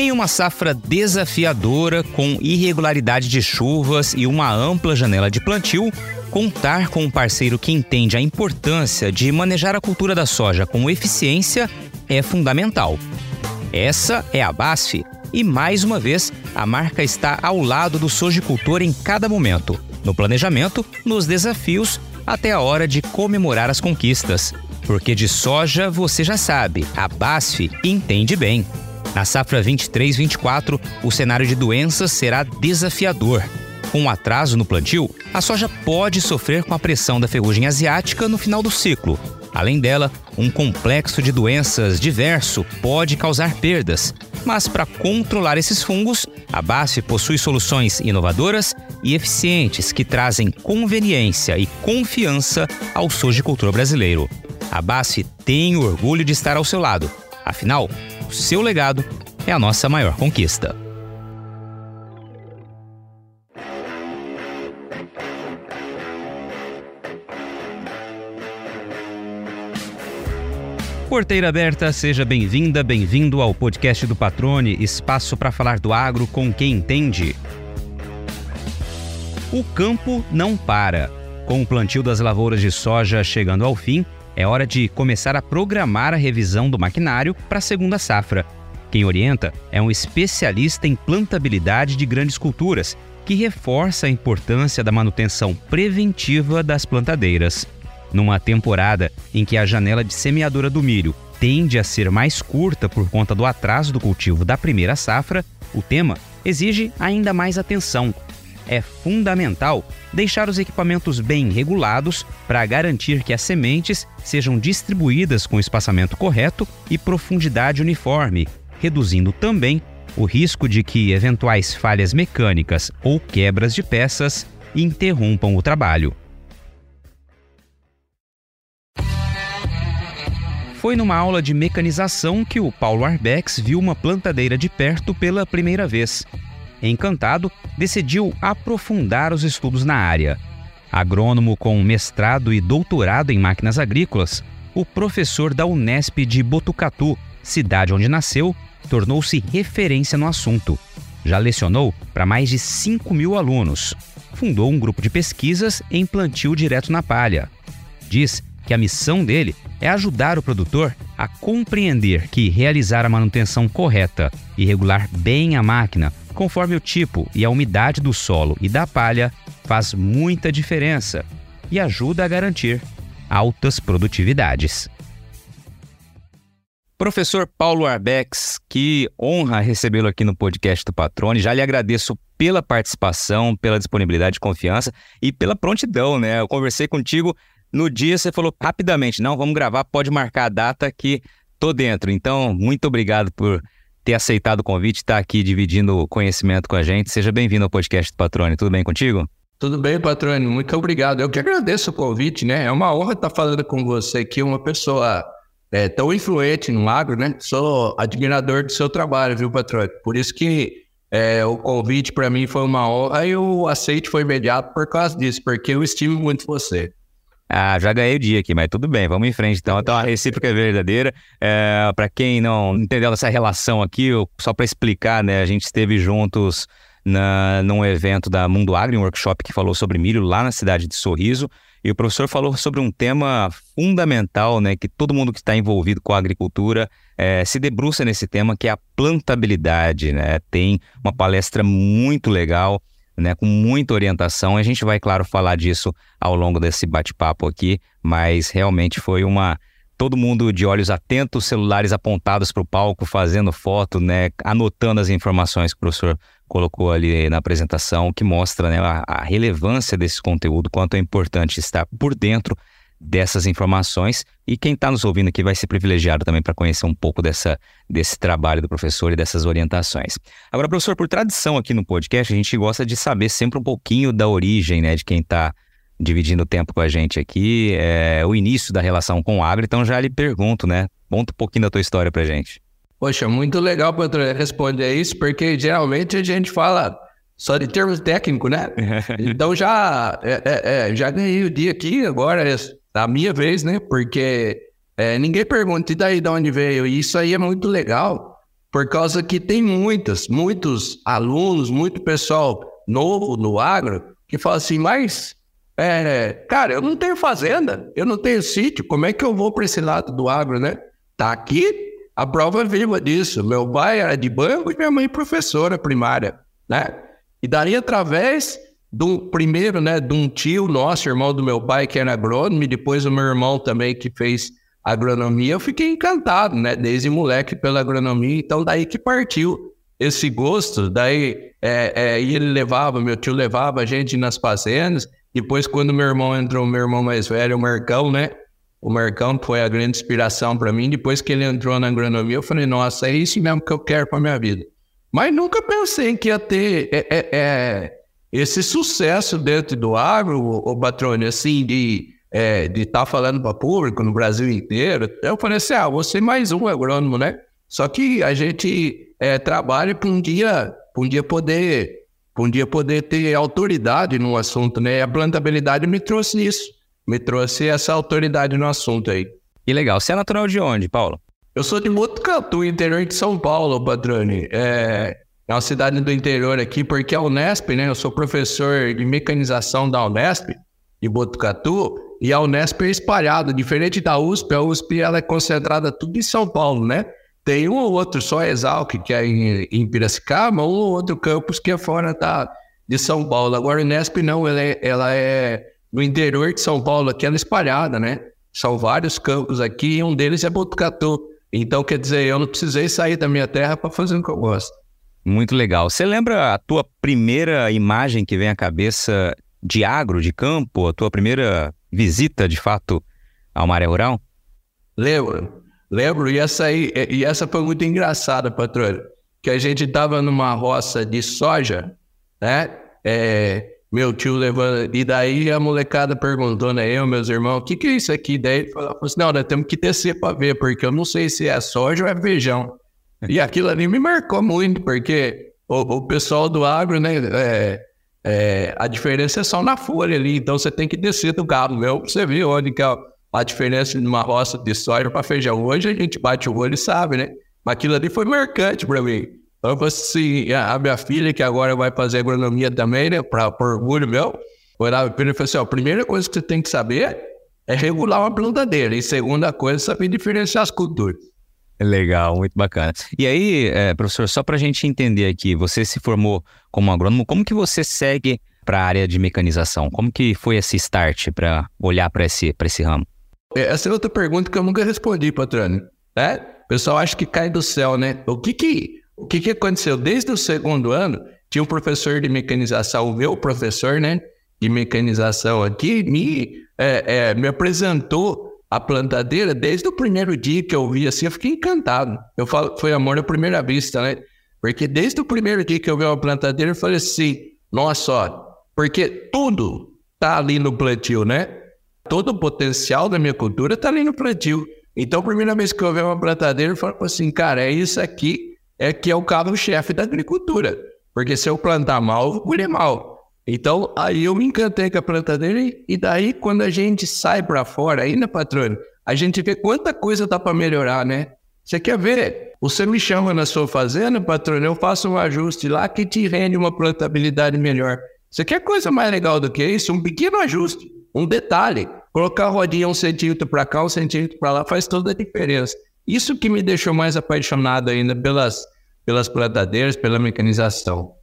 Em uma safra desafiadora, com irregularidade de chuvas e uma ampla janela de plantio, contar com um parceiro que entende a importância de manejar a cultura da soja com eficiência é fundamental. Essa é a BASF e, mais uma vez, a marca está ao lado do sojicultor em cada momento, no planejamento, nos desafios, até a hora de comemorar as conquistas. Porque de soja você já sabe, a BASF entende bem. Na safra 23-24, o cenário de doenças será desafiador. Com um atraso no plantio, a soja pode sofrer com a pressão da ferrugem asiática no final do ciclo. Além dela, um complexo de doenças diverso pode causar perdas. Mas para controlar esses fungos, a BASF possui soluções inovadoras e eficientes que trazem conveniência e confiança ao sojicultor brasileiro. A BASF tem orgulho de estar ao seu lado. Afinal, o seu legado é a nossa maior conquista. Porteira aberta, seja bem-vinda, bem-vindo ao podcast do Patrone, espaço para falar do agro com quem entende. O campo não para. Com o plantio das lavouras de soja chegando ao fim, é hora de começar a programar a revisão do maquinário para a segunda safra. Quem orienta é um especialista em plantabilidade de grandes culturas, que reforça a importância da manutenção preventiva das plantadeiras. Numa temporada em que a janela de semeadura do milho tende a ser mais curta por conta do atraso do cultivo da primeira safra, o tema exige ainda mais atenção. É fundamental deixar os equipamentos bem regulados para garantir que as sementes sejam distribuídas com espaçamento correto e profundidade uniforme, reduzindo também o risco de que eventuais falhas mecânicas ou quebras de peças interrompam o trabalho. Foi numa aula de mecanização que o Paulo Arbex viu uma plantadeira de perto pela primeira vez. Encantado, decidiu aprofundar os estudos na área. Agrônomo com mestrado e doutorado em máquinas agrícolas, o professor da Unesp de Botucatu, cidade onde nasceu, tornou-se referência no assunto. Já lecionou para mais de 5 mil alunos. Fundou um grupo de pesquisas em plantio direto na palha. Diz que a missão dele é ajudar o produtor a compreender que realizar a manutenção correta e regular bem a máquina, conforme o tipo e a umidade do solo e da palha, faz muita diferença e ajuda a garantir altas produtividades. Professor Paulo Arbex, que honra recebê-lo aqui no podcast do Patrone. Já lhe agradeço pela participação, pela disponibilidade e confiança e pela prontidão, né? Eu conversei contigo no dia você falou rapidamente, não, vamos gravar, pode marcar a data que tô dentro. Então, muito obrigado por ter aceitado o convite, estar tá aqui dividindo conhecimento com a gente. Seja bem-vindo ao podcast do Patrone. Tudo bem contigo? Tudo bem, Patrone. Muito obrigado. Eu que agradeço o convite, né? É uma honra estar falando com você aqui, uma pessoa é, tão influente no agro, né? Sou admirador do seu trabalho, viu, Patrone? Por isso que é, o convite para mim foi uma honra e o aceite foi imediato por causa disso, porque eu estimo muito você. Ah, já ganhei o dia aqui, mas tudo bem, vamos em frente então. Então a recíproca é verdadeira. É, para quem não entendeu essa relação aqui, só para explicar, né, a gente esteve juntos na, num evento da Mundo Agri, um workshop que falou sobre milho lá na cidade de Sorriso. E o professor falou sobre um tema fundamental, né, que todo mundo que está envolvido com a agricultura é, se debruça nesse tema, que é a plantabilidade. Né? Tem uma palestra muito legal né, com muita orientação. A gente vai, claro, falar disso ao longo desse bate-papo aqui, mas realmente foi uma. Todo mundo de olhos atentos, celulares apontados para o palco, fazendo foto, né, anotando as informações que o professor colocou ali na apresentação, que mostra né, a, a relevância desse conteúdo, quanto é importante estar por dentro dessas informações e quem está nos ouvindo aqui vai ser privilegiado também para conhecer um pouco dessa, desse trabalho do professor e dessas orientações. Agora, professor, por tradição aqui no podcast, a gente gosta de saber sempre um pouquinho da origem né, de quem está dividindo o tempo com a gente aqui, é, o início da relação com o agro, então já lhe pergunto, né? Conta um pouquinho da tua história para gente. Poxa, muito legal para responder isso, porque geralmente a gente fala só de termos técnicos, né? então já, é, é, é, já ganhei o dia aqui, agora a minha vez, né? Porque é, ninguém pergunta, e daí de onde veio? E isso aí é muito legal, por causa que tem muitos, muitos alunos, muito pessoal novo no agro que fala assim, mas, é, cara, eu não tenho fazenda, eu não tenho sítio, como é que eu vou para esse lado do agro, né? Tá aqui a prova viva disso. Meu pai era de banco e minha mãe professora primária, né? E daí, através do primeiro, né, de um tio nosso, irmão do meu pai, que era agrônomo, e depois o meu irmão também, que fez agronomia, eu fiquei encantado, né, desde moleque pela agronomia, então daí que partiu esse gosto, daí é, é, ele levava, meu tio levava a gente nas fazendas, depois quando meu irmão entrou, meu irmão mais velho, o Marcão, né, o Marcão foi a grande inspiração para mim. Depois que ele entrou na agronomia, eu falei, nossa, é isso mesmo que eu quero para minha vida. Mas nunca pensei que ia ter é, é, é, esse sucesso dentro do agro, o, o Patrone, assim, de é, estar tá falando para público no Brasil inteiro. Eu falei assim, ah, você mais um agrônomo, né? Só que a gente é, trabalha para um dia, pra um dia poder, um dia poder ter autoridade no assunto, né? A plantabilidade me trouxe isso me trouxe essa autoridade no assunto aí. Que legal. Você é natural de onde, Paulo? Eu sou de Botucatu, interior de São Paulo, Patrone. É, é uma cidade do interior aqui, porque a Unesp, né? Eu sou professor de mecanização da Unesp, de Botucatu, e a Unesp é espalhada, diferente da USP, a USP ela é concentrada tudo em São Paulo, né? Tem um ou outro só Exalc, que é em, em Piracicaba, um ou outro campus que é fora da, de São Paulo. Agora, a Unesp não, ela é, ela é no interior de São Paulo, aqui ela é espalhada, né? São vários campos aqui e um deles é Botucatu. Então, quer dizer, eu não precisei sair da minha terra para fazer o que eu gosto. Muito legal. Você lembra a tua primeira imagem que vem à cabeça de agro, de campo, a tua primeira visita, de fato, a uma área rural? Lembro, lembro. E essa, aí, e essa foi muito engraçada, patrulha. Que a gente estava numa roça de soja, né? É, meu tio levando. E daí a molecada perguntou, né? Eu, meus irmãos, o que, que é isso aqui? Daí ele falou assim: não, nós temos que descer para ver, porque eu não sei se é soja ou é feijão. E aquilo ali me marcou muito, porque o, o pessoal do agro, né? É, é, a diferença é só na folha ali, então você tem que descer do gado meu pra você ver onde que é a diferença de uma roça de soja para feijão. Hoje a gente bate o olho e sabe, né? Mas aquilo ali foi marcante para mim. Então, assim, a minha filha, que agora vai fazer agronomia também, né, para orgulho meu, para ele e falou assim: ó, a primeira coisa que você tem que saber é regular uma plantadeira. E segunda coisa, saber diferenciar as culturas. Legal, muito bacana. E aí, é, professor, só para a gente entender aqui, você se formou como agrônomo, como que você segue para a área de mecanização? Como que foi esse start para olhar para esse, esse ramo? É, essa é outra pergunta que eu nunca respondi, patrônio. Né? O pessoal acha que cai do céu, né? O que que o que, que aconteceu? Desde o segundo ano, tinha um professor de mecanização, o meu professor, né, de mecanização aqui, me, é, é, me apresentou a plantadeira desde o primeiro dia que eu vi assim, eu fiquei encantado. Eu falo, foi amor à primeira vista, né? Porque desde o primeiro dia que eu vi uma plantadeira, eu falei assim, nossa, ó, porque tudo tá ali no plantio, né? Todo o potencial da minha cultura tá ali no plantio. Então, a primeira vez que eu vi uma plantadeira, eu falei assim, cara, é isso aqui é que é o carro-chefe da agricultura. Porque se eu plantar mal, eu vou colher mal. Então, aí eu me encantei com a plantadeira e daí quando a gente sai para fora, né, patrônio, a gente vê quanta coisa dá para melhorar, né? Você quer ver? Você me chama na sua fazenda, patrônio, eu faço um ajuste lá que te rende uma plantabilidade melhor. Você quer coisa mais legal do que isso? Um pequeno ajuste, um detalhe. Colocar a rodinha um centímetro para cá, um centímetro para lá faz toda a diferença. Isso que me deixou mais apaixonado ainda pelas, pelas plantadeiras, pela mecanização.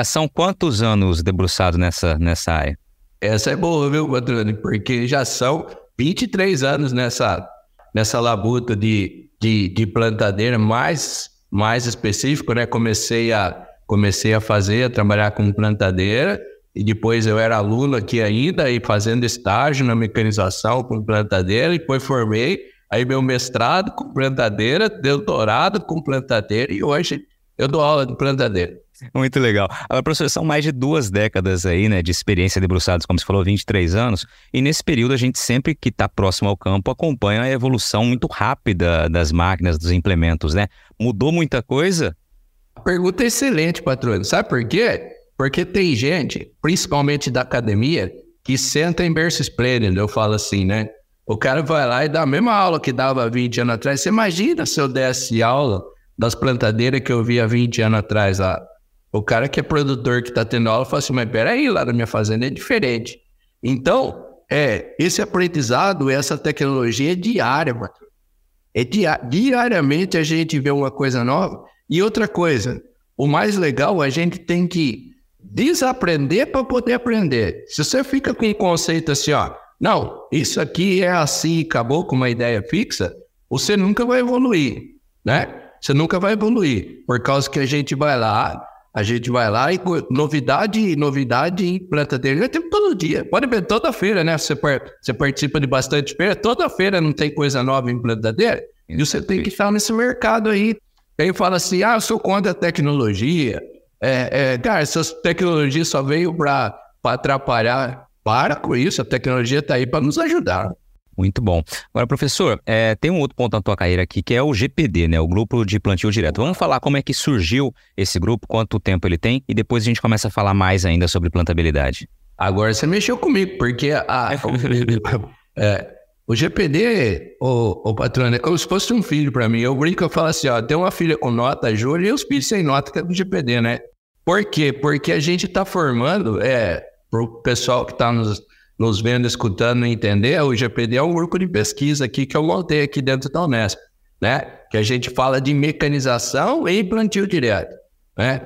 Já são quantos anos debruçado nessa, nessa área? Essa é boa, viu, Patrone? Porque já são 23 anos nessa, nessa labuta de, de, de plantadeira, mais, mais específico, né? Comecei a, comecei a fazer, a trabalhar com plantadeira, e depois eu era aluno aqui ainda, e fazendo estágio na mecanização com plantadeira, e depois formei, Aí meu mestrado com plantadeira, doutorado com plantadeira e hoje eu dou aula de plantadeira. Muito legal. Agora, professor, são mais de duas décadas aí, né, de experiência debruçados, como você falou, 23 anos. E nesse período, a gente sempre que está próximo ao campo acompanha a evolução muito rápida das máquinas, dos implementos, né? Mudou muita coisa? A pergunta é excelente, patrão. Sabe por quê? Porque tem gente, principalmente da academia, que senta em berço esplêndido, eu falo assim, né? O cara vai lá e dá a mesma aula que dava 20 anos atrás. Você imagina se eu desse aula das plantadeiras que eu vi há 20 anos atrás lá. O cara que é produtor, que está tendo aula, fala assim, mas peraí, lá na minha fazenda é diferente. Então, é, esse aprendizado, essa tecnologia é diária, mano. É diariamente a gente vê uma coisa nova. E outra coisa, o mais legal, a gente tem que desaprender para poder aprender. Se você fica com um conceito assim, ó, não, isso aqui é assim, acabou com uma ideia fixa, você nunca vai evoluir, né? Você nunca vai evoluir, por causa que a gente vai lá, a gente vai lá e novidade, novidade em plantadeira tem todo dia. Pode ver toda feira, né? Você, você participa de bastante feira, toda feira não tem coisa nova em plantadeira. E você tem que estar nesse mercado aí. Aí fala assim: ah, eu sou contra a tecnologia. É, é, cara, essas tecnologias só veio para atrapalhar. Para com isso, a tecnologia está aí para nos ajudar. Muito bom. Agora, professor, é, tem um outro ponto na tua carreira aqui que é o GPD, né? O Grupo de Plantio Direto. Vamos falar como é que surgiu esse grupo, quanto tempo ele tem e depois a gente começa a falar mais ainda sobre plantabilidade. Agora você mexeu comigo, porque a, é, o GPD, o, o patrão, é como se fosse um filho para mim. Eu brinco, eu falo assim, ó, tem uma filha com nota, Júlia, e os filhos sem nota, que é do GPD, né? Por quê? Porque a gente está formando, é, para o pessoal que está nos nos vendo, escutando entender, o GPD é um grupo de pesquisa aqui que eu montei aqui dentro da Unesp, né? Que a gente fala de mecanização e plantio direto, né?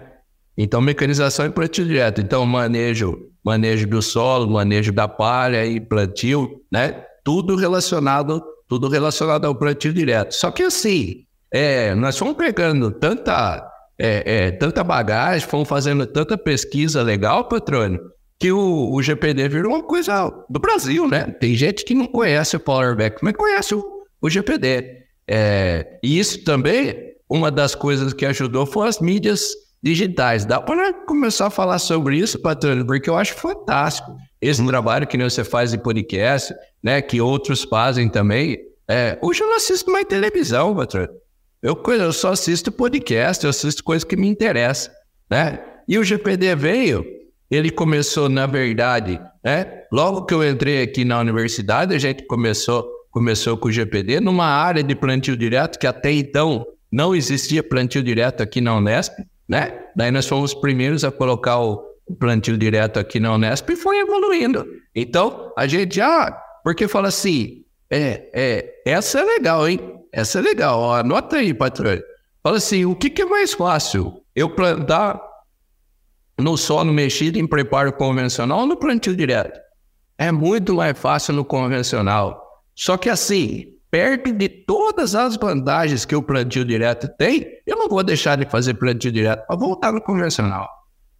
Então, mecanização e plantio direto. Então, manejo, manejo do solo, manejo da palha e plantio, né? Tudo relacionado, tudo relacionado ao plantio direto. Só que assim, é, nós fomos pegando tanta, é, é, tanta bagagem, fomos fazendo tanta pesquisa legal, patrônio, que o, o GPD virou uma coisa do Brasil, né? Tem gente que não conhece o Powerback, mas conhece o, o GPD. É, e isso também, uma das coisas que ajudou foi as mídias digitais. Dá para começar a falar sobre isso, patrônio, porque eu acho fantástico esse trabalho que você faz em podcast, né? Que outros fazem também. É, hoje eu não assisto mais televisão, patrônio. Eu, eu só assisto podcast, eu assisto coisas que me interessam, né? E o GPD veio ele começou, na verdade, né? Logo que eu entrei aqui na universidade, a gente começou, começou com o GPD numa área de plantio direto que até então não existia plantio direto aqui na Unesp, né? Daí nós fomos os primeiros a colocar o plantio direto aqui na Unesp e foi evoluindo. Então, a gente já, ah, porque fala assim, é, é, essa é legal, hein? Essa é legal, ó, anota aí, patrão. Fala assim, o que, que é mais fácil? Eu plantar no solo mexido em preparo convencional ou no plantio direto? É muito mais fácil no convencional. Só que assim, perto de todas as vantagens que o plantio direto tem, eu não vou deixar de fazer plantio direto para voltar no convencional.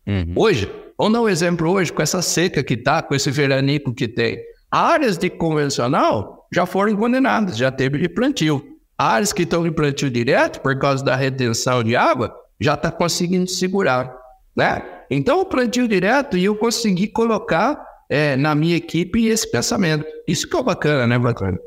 Uhum. Hoje, vamos dar um exemplo hoje, com essa seca que tá, com esse veranico que tem. Áreas de convencional já foram condenadas, já teve de plantio. Áreas que estão em plantio direto, por causa da retenção de água, já está conseguindo segurar, né? Então, o plantio direto e eu consegui colocar é, na minha equipe esse pensamento. Isso que é bacana, né, bacana?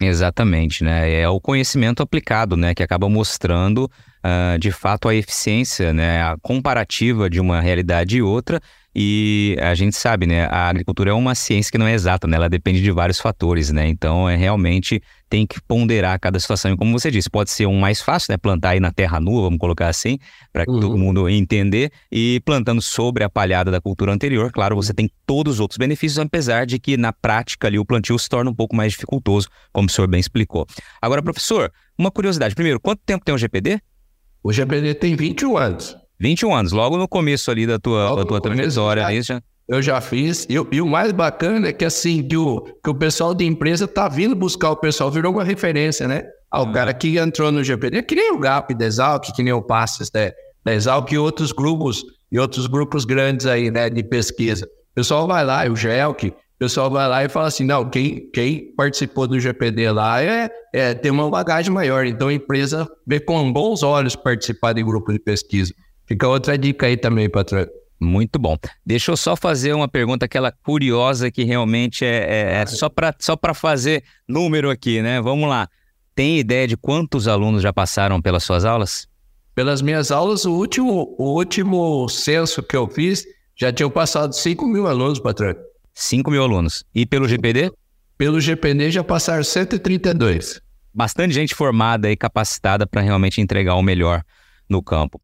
Exatamente, né? É o conhecimento aplicado, né, que acaba mostrando uh, de fato a eficiência, né, a comparativa de uma realidade e outra e a gente sabe, né, a agricultura é uma ciência que não é exata, né, ela depende de vários fatores, né, então é realmente tem que ponderar cada situação. E como você disse, pode ser um mais fácil, né, plantar aí na terra nua, vamos colocar assim, para uhum. todo mundo entender, e plantando sobre a palhada da cultura anterior, claro, você tem todos os outros benefícios, apesar de que na prática ali o plantio se torna um pouco mais dificultoso, como o senhor bem explicou. Agora, professor, uma curiosidade. Primeiro, quanto tempo tem o GPD? O GPD tem 21 anos. 21 anos, logo no começo ali da tua, da tua trajetória, né? Já... Eu já fiz, e, e, o mais bacana é que assim, que o, que o pessoal de empresa tá vindo buscar o pessoal, virou uma referência, né? Ah, o uhum. cara que entrou no GPD, que nem o GAP da Exalc, que nem o Passes né? da Exalc e outros grupos, e outros grupos grandes aí, né, de pesquisa. O pessoal vai lá, o GELC, o pessoal vai lá e fala assim, não, quem, quem participou do GPD lá é, é tem uma bagagem maior, então a empresa vê com bons olhos participar de grupo de pesquisa. Fica outra dica aí também, patrão. Muito bom. Deixa eu só fazer uma pergunta, aquela curiosa que realmente é, é, é só para só fazer número aqui, né? Vamos lá. Tem ideia de quantos alunos já passaram pelas suas aulas? Pelas minhas aulas, o último, o último censo que eu fiz já tinham passado 5 mil alunos, patrão. 5 mil alunos. E pelo GPD? Pelo GPD já passaram 132. bastante gente formada e capacitada para realmente entregar o melhor no campo.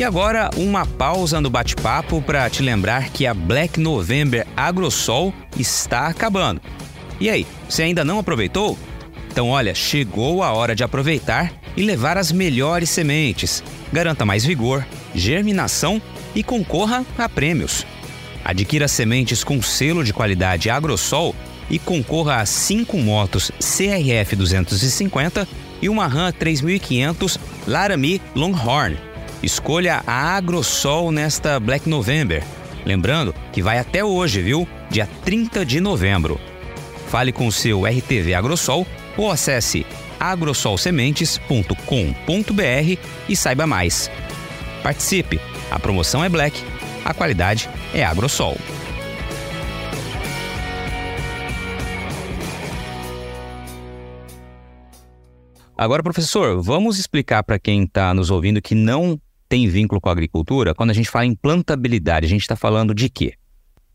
E agora, uma pausa no bate-papo para te lembrar que a Black November AgroSol está acabando. E aí, você ainda não aproveitou? Então, olha, chegou a hora de aproveitar e levar as melhores sementes. Garanta mais vigor, germinação e concorra a prêmios. Adquira sementes com selo de qualidade AgroSol e concorra a 5 motos CRF 250 e uma Ram 3500 Laramie Longhorn Escolha a AgroSol nesta Black November. Lembrando que vai até hoje, viu? Dia 30 de novembro. Fale com o seu RTV AgroSol ou acesse agrosolsementes.com.br e saiba mais. Participe! A promoção é Black, a qualidade é AgroSol. Agora, professor, vamos explicar para quem está nos ouvindo que não tem vínculo com a agricultura, quando a gente fala em plantabilidade, a gente está falando de quê?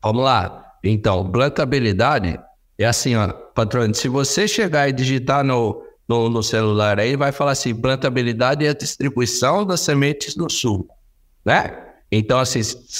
Vamos lá. Então, plantabilidade é assim, ó, patrão, se você chegar e digitar no, no, no, celular aí, vai falar assim, plantabilidade é a distribuição das sementes do sul, né? Então, assim,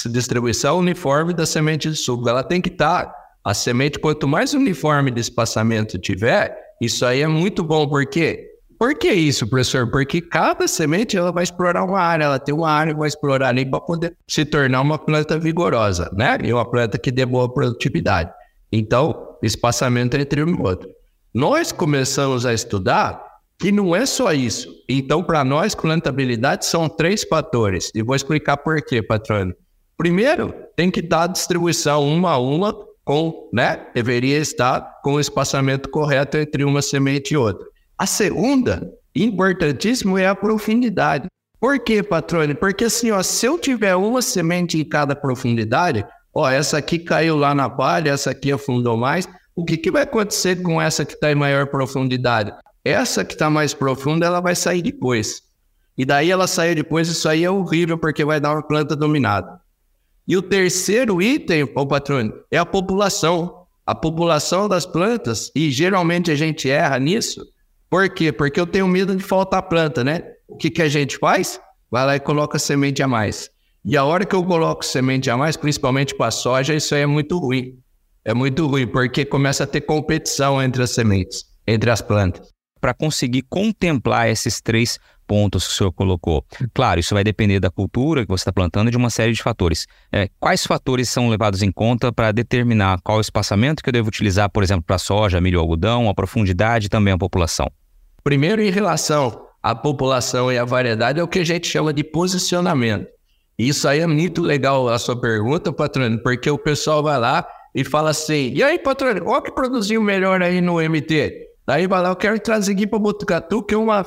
distribuição uniforme da semente do sul, ela tem que estar, tá, a semente, quanto mais uniforme de espaçamento tiver, isso aí é muito bom, porque por que isso, professor? Porque cada semente ela vai explorar uma área, ela tem uma área que vai explorar ali para poder se tornar uma planta vigorosa, né? E uma planta que dê boa produtividade. Então, espaçamento entre um e outro. Nós começamos a estudar que não é só isso. Então, para nós, plantabilidade são três fatores. E vou explicar por quê, patrônio. Primeiro, tem que dar a distribuição uma a uma com, né? Deveria estar com o espaçamento correto entre uma semente e outra. A segunda, importantíssimo, é a profundidade. Por quê, patrone? Porque assim, ó, se eu tiver uma semente em cada profundidade, ó, essa aqui caiu lá na palha, essa aqui afundou mais, o que, que vai acontecer com essa que está em maior profundidade? Essa que está mais profunda, ela vai sair depois. E daí ela sair depois, isso aí é horrível, porque vai dar uma planta dominada. E o terceiro item, ô patrone, é a população. A população das plantas, e geralmente a gente erra nisso, por quê? Porque eu tenho medo de faltar planta, né? O que, que a gente faz? Vai lá e coloca semente a mais. E a hora que eu coloco semente a mais, principalmente para soja, isso aí é muito ruim. É muito ruim, porque começa a ter competição entre as sementes, entre as plantas. Para conseguir contemplar esses três pontos que o senhor colocou. Claro, isso vai depender da cultura que você está plantando e de uma série de fatores. É, quais fatores são levados em conta para determinar qual espaçamento que eu devo utilizar, por exemplo, para soja, milho, algodão, a profundidade e também a população? Primeiro, em relação à população e à variedade, é o que a gente chama de posicionamento. Isso aí é muito legal a sua pergunta, patrônio, porque o pessoal vai lá e fala assim: e aí, patrônio, qual que produziu melhor aí no MT? Daí vai lá, eu quero trazer aqui para Botucatu, que é uma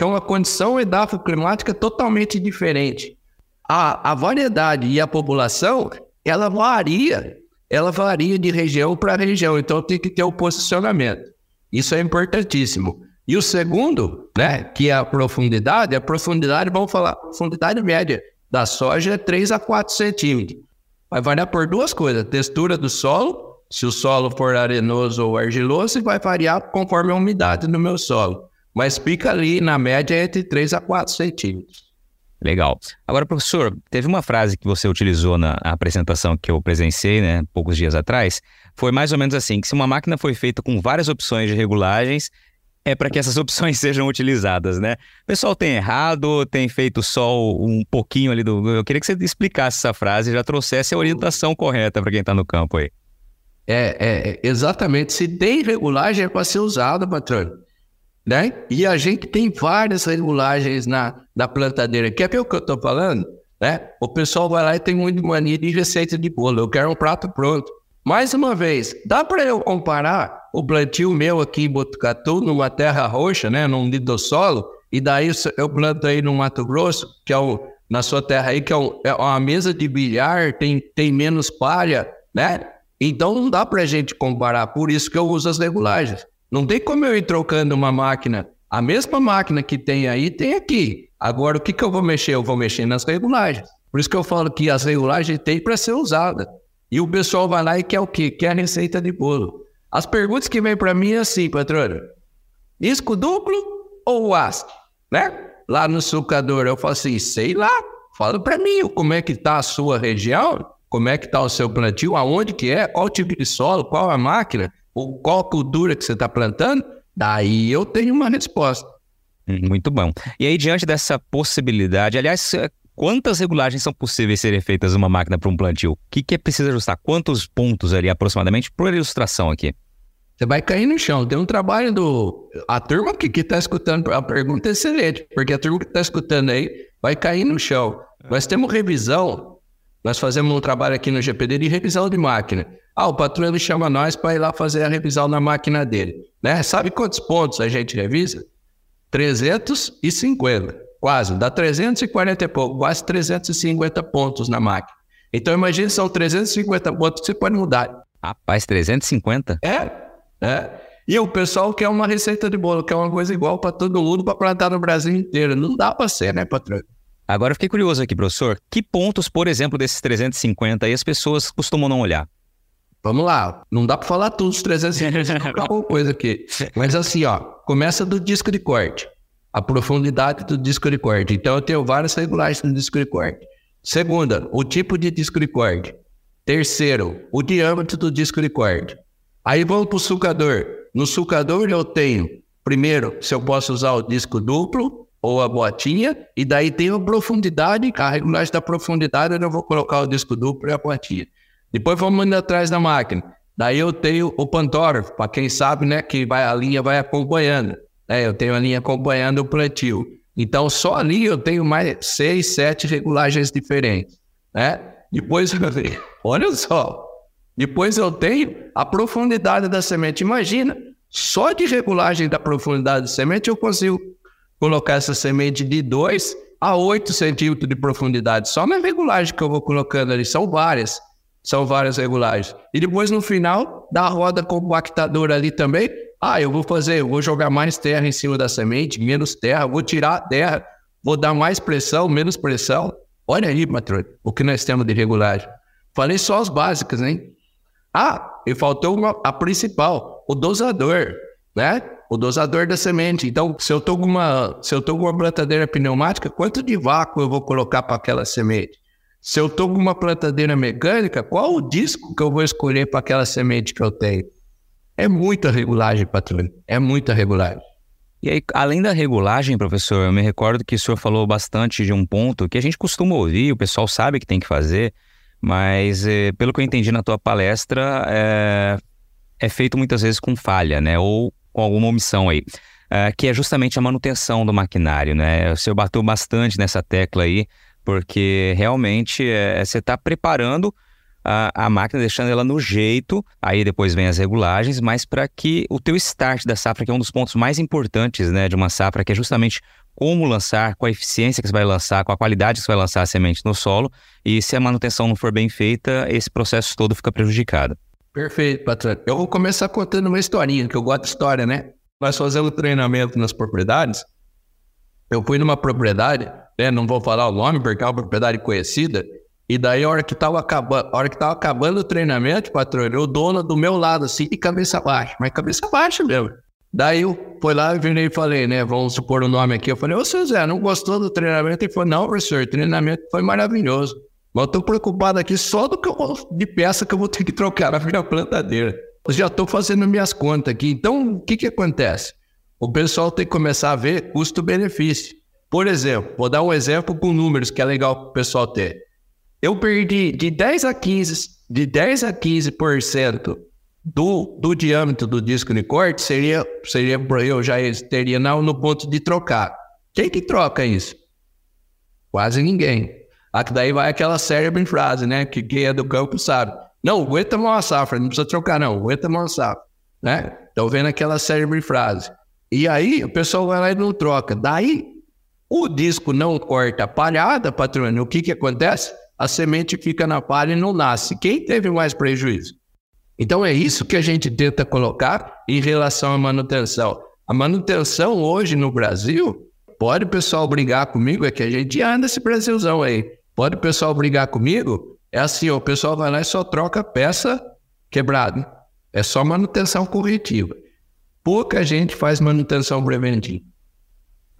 que é uma condição edafoclimática totalmente diferente. A, a variedade e a população, ela varia, ela varia de região para região, então tem que ter o posicionamento. Isso é importantíssimo. E o segundo, né, que é a profundidade, a profundidade, vamos falar, profundidade média da soja é 3 a 4 centímetros. Vai variar por duas coisas, textura do solo, se o solo for arenoso ou argiloso, vai variar conforme a umidade do meu solo mas fica ali na média entre 3 a 4 centímetros. Legal. Agora, professor, teve uma frase que você utilizou na apresentação que eu presenciei, né, poucos dias atrás, foi mais ou menos assim, que se uma máquina foi feita com várias opções de regulagens, é para que essas opções sejam utilizadas, né? O pessoal tem errado, tem feito só um pouquinho ali do... Eu queria que você explicasse essa frase e já trouxesse a orientação correta para quem está no campo aí. É, é, exatamente. Se tem regulagem, é para ser usada, patrão né? E a gente tem várias regulagens na, na plantadeira. Quer ver o que eu estou falando? Né? O pessoal vai lá e tem muito mania de receita de bolo. Eu quero um prato pronto. Mais uma vez, dá para eu comparar o plantio meu aqui em Botucatu, numa terra roxa, né, num lidossolo, e daí eu planto aí no Mato Grosso, que é o, na sua terra aí, que é, um, é uma mesa de bilhar, tem, tem menos palha, né? Então não dá para a gente comparar, por isso que eu uso as regulagens. Não tem como eu ir trocando uma máquina. A mesma máquina que tem aí, tem aqui. Agora, o que, que eu vou mexer? Eu vou mexer nas regulagens. Por isso que eu falo que as regulagens têm para ser usadas. E o pessoal vai lá e quer o quê? Quer a receita de bolo. As perguntas que vêm para mim é assim, patrona. Disco duplo ou haste, né? Lá no sucador eu falo assim, sei lá, fala para mim como é que tá a sua região, como é que tá o seu plantio, aonde que é, qual tipo de solo, qual a máquina, ou qual cultura que você está plantando, daí eu tenho uma resposta. Hum, muito bom. E aí, diante dessa possibilidade, aliás, quantas regulagens são possíveis serem feitas numa máquina para um plantio? O que, que é preciso ajustar? Quantos pontos ali aproximadamente por ilustração aqui? Você vai cair no chão. Tem um trabalho do. A turma que está escutando, a pergunta é excelente, porque a turma que está escutando aí vai cair no chão. Nós temos revisão, nós fazemos um trabalho aqui no GPD de revisão de máquina. Ah, o patrão ele chama nós para ir lá fazer a revisão na máquina dele. Né? Sabe quantos pontos a gente revisa? 350, quase. Dá 340 e pouco, quase 350 pontos na máquina. Então imagine, são 350 pontos que você pode mudar. Rapaz, 350? É, né? E o pessoal quer uma receita de bolo, quer uma coisa igual para todo mundo para plantar no Brasil inteiro. Não dá para ser, né, patrão? Agora eu fiquei curioso aqui, professor. Que pontos, por exemplo, desses 350 aí as pessoas costumam não olhar? Vamos lá, não dá para falar tudo os 350, alguma coisa aqui. Mas assim, ó, começa do disco de corte. A profundidade do disco de corte. Então eu tenho várias regulagens no disco de corte. Segunda, o tipo de disco de corte. Terceiro, o diâmetro do disco de corte. Aí vamos para o sulcador. No sulcador eu tenho, primeiro, se eu posso usar o disco duplo ou a botinha, e daí tem a profundidade, a regulagem da profundidade, eu vou colocar o disco duplo e a botinha. Depois vamos indo atrás da máquina. Daí eu tenho o pantógrafo, para quem sabe, né, que vai, a linha vai acompanhando. Né, eu tenho a linha acompanhando o plantio. Então, só ali eu tenho mais seis, sete regulagens diferentes. Né? Depois, olha só, depois eu tenho a profundidade da semente. Imagina, só de regulagem da profundidade da semente eu consigo colocar essa semente de 2 a 8 centímetros de profundidade. Só na regulagem que eu vou colocando ali, são várias. São várias regulagens. E depois no final, da roda compactadora ali também. Ah, eu vou fazer, eu vou jogar mais terra em cima da semente, menos terra, vou tirar terra, vou dar mais pressão, menos pressão. Olha aí, patrão, o que nós temos de regulagem. Falei só as básicas, hein? Ah, e faltou uma, a principal, o dosador, né? O dosador da semente. Então, se eu estou com uma, se eu tô com uma plantadeira pneumática, quanto de vácuo eu vou colocar para aquela semente? Se eu estou com uma plantadeira mecânica, qual o disco que eu vou escolher para aquela semente que eu tenho? É muita regulagem, patrão. É muita regulagem. E aí, além da regulagem, professor, eu me recordo que o senhor falou bastante de um ponto que a gente costuma ouvir, o pessoal sabe que tem que fazer, mas, é, pelo que eu entendi na tua palestra, é, é, feito muitas vezes com falha, né? Ou com alguma omissão aí. É, que é justamente a manutenção do maquinário, né? O senhor bateu bastante nessa tecla aí, porque realmente é, você está preparando a, a, máquina, deixando ela no jeito, aí depois vem as regulagens, mas para que o teu start da safra, que é um dos pontos mais importantes né, de uma safra, que é justamente como lançar, com a eficiência que você vai lançar, com a qualidade que você vai lançar a semente no solo. E se a manutenção não for bem feita, esse processo todo fica prejudicado. Perfeito, patrão. Eu vou começar contando uma historinha, que eu gosto de história, né? Nós fazemos treinamento nas propriedades. Eu fui numa propriedade, né? Não vou falar o nome, porque é uma propriedade conhecida. E daí, a hora que estava acabando, hora que acabando o treinamento, patrão, o dono do meu lado, assim, de cabeça baixa, mas cabeça baixa mesmo. Daí eu fui lá e virei e falei, né? Vamos supor o nome aqui. Eu falei, ô seu Zé, não gostou do treinamento? Ele falou, não, professor, o treinamento foi maravilhoso. Mas eu tô preocupado aqui só do que eu, de peça que eu vou ter que trocar na minha plantadeira. Eu já estou fazendo minhas contas aqui. Então, o que, que acontece? O pessoal tem que começar a ver custo-benefício. Por exemplo, vou dar um exemplo com números que é legal para o pessoal ter. Eu perdi de 10 a 15, de 10 a 15% do, do diâmetro do disco de corte seria, seria eu já teria não, no ponto de trocar. Quem que troca isso? Quase ninguém. Aqui daí vai aquela cérebro frase, né? Que quem é do campo sabe. Não, aguenta uma safra, não precisa trocar não, aguenta uma safra, né? Estão vendo aquela cérebro frase. E aí o pessoal vai lá e não troca. Daí o disco não corta a palhada, patrônio, o que que acontece? A semente fica na palha e não nasce. Quem teve mais prejuízo? Então é isso que a gente tenta colocar em relação à manutenção. A manutenção hoje no Brasil, pode o pessoal brigar comigo, é que a gente anda esse Brasilzão aí. Pode o pessoal brigar comigo? É assim, o pessoal vai lá e só troca peça quebrada. É só manutenção corretiva. Pouca gente faz manutenção preventiva.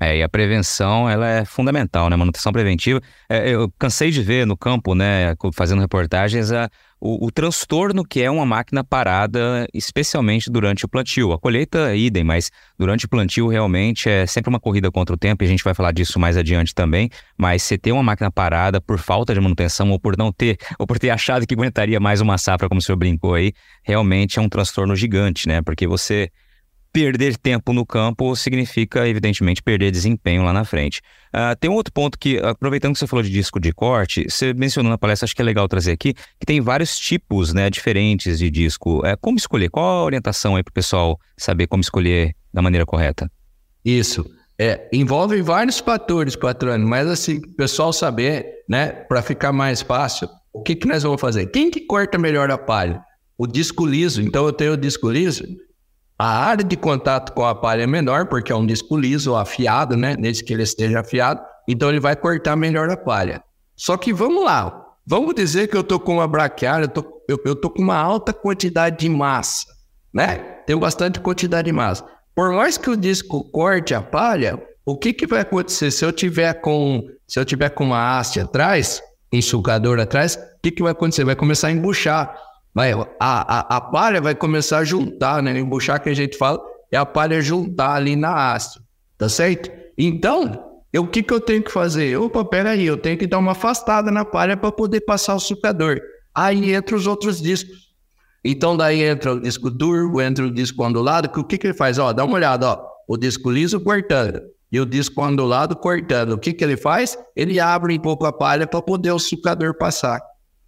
É, e a prevenção, ela é fundamental, né? Manutenção preventiva. É, eu cansei de ver no campo, né, fazendo reportagens, a, o, o, transtorno que é uma máquina parada, especialmente durante o plantio. A colheita, idem, mas durante o plantio realmente é sempre uma corrida contra o tempo, e a gente vai falar disso mais adiante também. Mas você ter uma máquina parada por falta de manutenção ou por não ter, ou por ter achado que aguentaria mais uma safra, como o senhor brincou aí, realmente é um transtorno gigante, né? Porque você perder tempo no campo significa, evidentemente, perder desempenho lá na frente. Uh, tem um outro ponto que, aproveitando que você falou de disco de corte, você mencionou na palestra, acho que é legal trazer aqui, que tem vários tipos né, diferentes de disco. É, como escolher? Qual a orientação aí para o pessoal saber como escolher da maneira correta? Isso. É, envolve vários fatores, patrônio, mas assim, o pessoal saber, né, para ficar mais fácil, o que, que nós vamos fazer? Quem que corta melhor a palha? O disco liso. Então eu tenho o disco liso, a área de contato com a palha é menor, porque é um disco liso, afiado, né? Desde que ele esteja afiado, então ele vai cortar melhor a palha. Só que vamos lá, vamos dizer que eu tô com uma braquiária, eu tô, eu, eu tô com uma alta quantidade de massa, né? Tenho bastante quantidade de massa. Por mais que o disco corte a palha, o que, que vai acontecer se eu tiver com se eu tiver com uma haste atrás, um sucador atrás, o que, que vai acontecer? Vai começar a embuchar. Vai, a, a, a palha vai começar a juntar, né? Embuchar que a gente fala é a palha juntar ali na haste, tá certo? Então, o que, que eu tenho que fazer? Opa, peraí, eu tenho que dar uma afastada na palha para poder passar o sucador. Aí entra os outros discos. Então, daí entra o disco duro, entra o disco ondulado, que o que, que ele faz? Ó, dá uma olhada, ó, o disco liso cortando e o disco ondulado cortando. O que, que ele faz? Ele abre um pouco a palha para poder o sucador passar.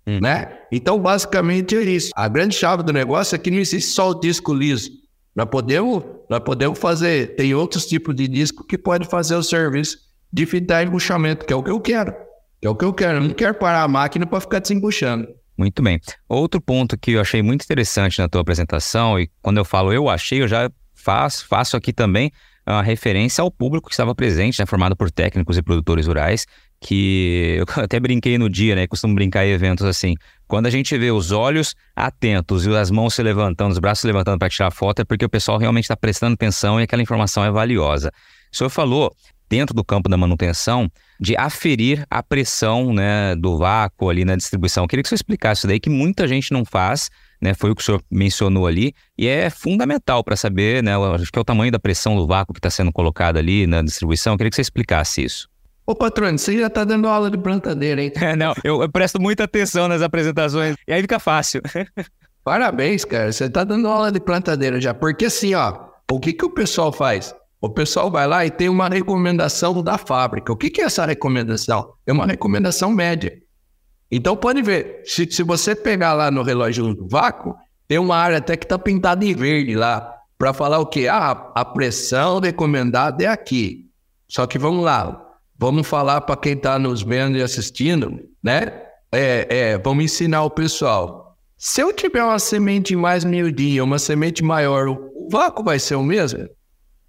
Hum. Né? Então, basicamente é isso. A grande chave do negócio é que não existe só o disco liso. Nós podemos, nós podemos fazer, tem outros tipos de disco que podem fazer o serviço de fitar embuchamento, que é o que eu quero. Que é o que eu quero. Eu não quero parar a máquina para ficar desembuchando. Muito bem. Outro ponto que eu achei muito interessante na tua apresentação, e quando eu falo eu achei, eu já faço, faço aqui também a referência ao público que estava presente, né, formado por técnicos e produtores rurais, que eu até brinquei no dia, né? Costumo brincar em eventos assim. Quando a gente vê os olhos atentos e as mãos se levantando, os braços se levantando para tirar foto, é porque o pessoal realmente está prestando atenção e aquela informação é valiosa. O senhor falou, dentro do campo da manutenção, de aferir a pressão né, do vácuo ali na distribuição. Eu queria que o senhor explicasse isso daí, que muita gente não faz, né? Foi o que o senhor mencionou ali, e é fundamental para saber, né? Acho que é o tamanho da pressão do vácuo que está sendo colocado ali na distribuição. Eu queria que você explicasse isso. Ô, patrônio, você já tá dando aula de plantadeira, hein? É, não, eu, eu, presto muita atenção nas apresentações e aí fica fácil. Parabéns, cara, você tá dando aula de plantadeira já. Porque assim, ó, o que que o pessoal faz? O pessoal vai lá e tem uma recomendação da fábrica. O que que é essa recomendação? É uma recomendação média. Então pode ver, se, se você pegar lá no relógio do vácuo, tem uma área até que tá pintada em verde lá, para falar o quê? Ah, a pressão recomendada é aqui. Só que vamos lá, Vamos falar para quem está nos vendo e assistindo, né? É, é, vamos ensinar o pessoal. Se eu tiver uma semente mais miudinha, uma semente maior, o vácuo vai ser o mesmo?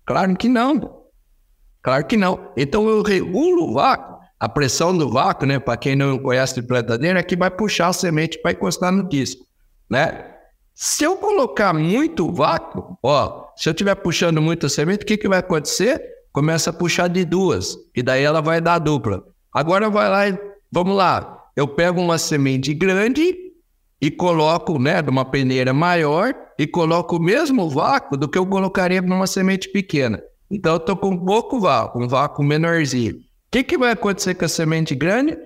Claro que não. Claro que não. Então eu regulo o vácuo. A pressão do vácuo, né? Para quem não conhece de plantadeira, é que vai puxar a semente para encostar no disco, né? Se eu colocar muito vácuo, ó, se eu estiver puxando muita semente, o que, que vai acontecer? Começa a puxar de duas, e daí ela vai dar dupla. Agora vai lá e vamos lá. Eu pego uma semente grande e coloco, né, numa peneira maior e coloco o mesmo vácuo do que eu colocaria numa semente pequena. Então eu tô com pouco vácuo, um vácuo menorzinho. O que, que vai acontecer com a semente grande?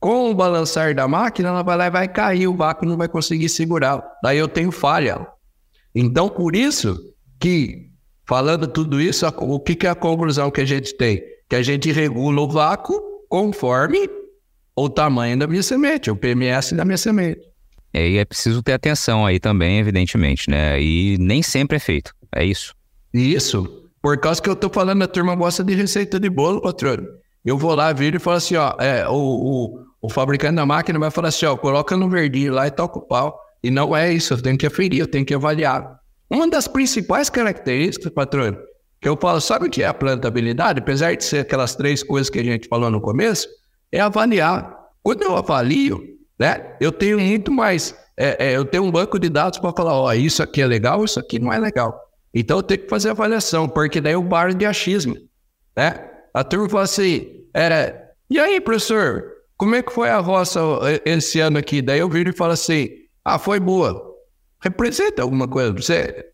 Com o balançar da máquina, ela vai lá e vai cair, o vácuo não vai conseguir segurar. Daí eu tenho falha. Então, por isso que Falando tudo isso, o que, que é a conclusão que a gente tem? Que a gente regula o vácuo conforme o tamanho da minha semente, o PMS da minha semente. É, e é preciso ter atenção aí também, evidentemente, né? E nem sempre é feito. É isso. Isso. Por causa que eu tô falando, a turma gosta de receita de bolo, patrão. Eu vou lá, viro e falo assim, ó, é, o, o, o fabricante da máquina vai falar assim, ó, coloca no verdinho lá e toca o pau. E não é isso, eu tenho que aferir, eu tenho que avaliar. Uma das principais características, patrão, que eu falo, sabe o que é a plantabilidade? Apesar de ser aquelas três coisas que a gente falou no começo, é avaliar. Quando eu avalio, né? Eu tenho muito mais, é, é, eu tenho um banco de dados para falar, ó, isso aqui é legal, isso aqui não é legal. Então eu tenho que fazer avaliação, porque daí eu paro de achismo, né? A turma fala assim, era, e aí, professor, como é que foi a roça esse ano aqui? Daí eu viro e falo assim, ah, foi boa. Representa alguma coisa pra você?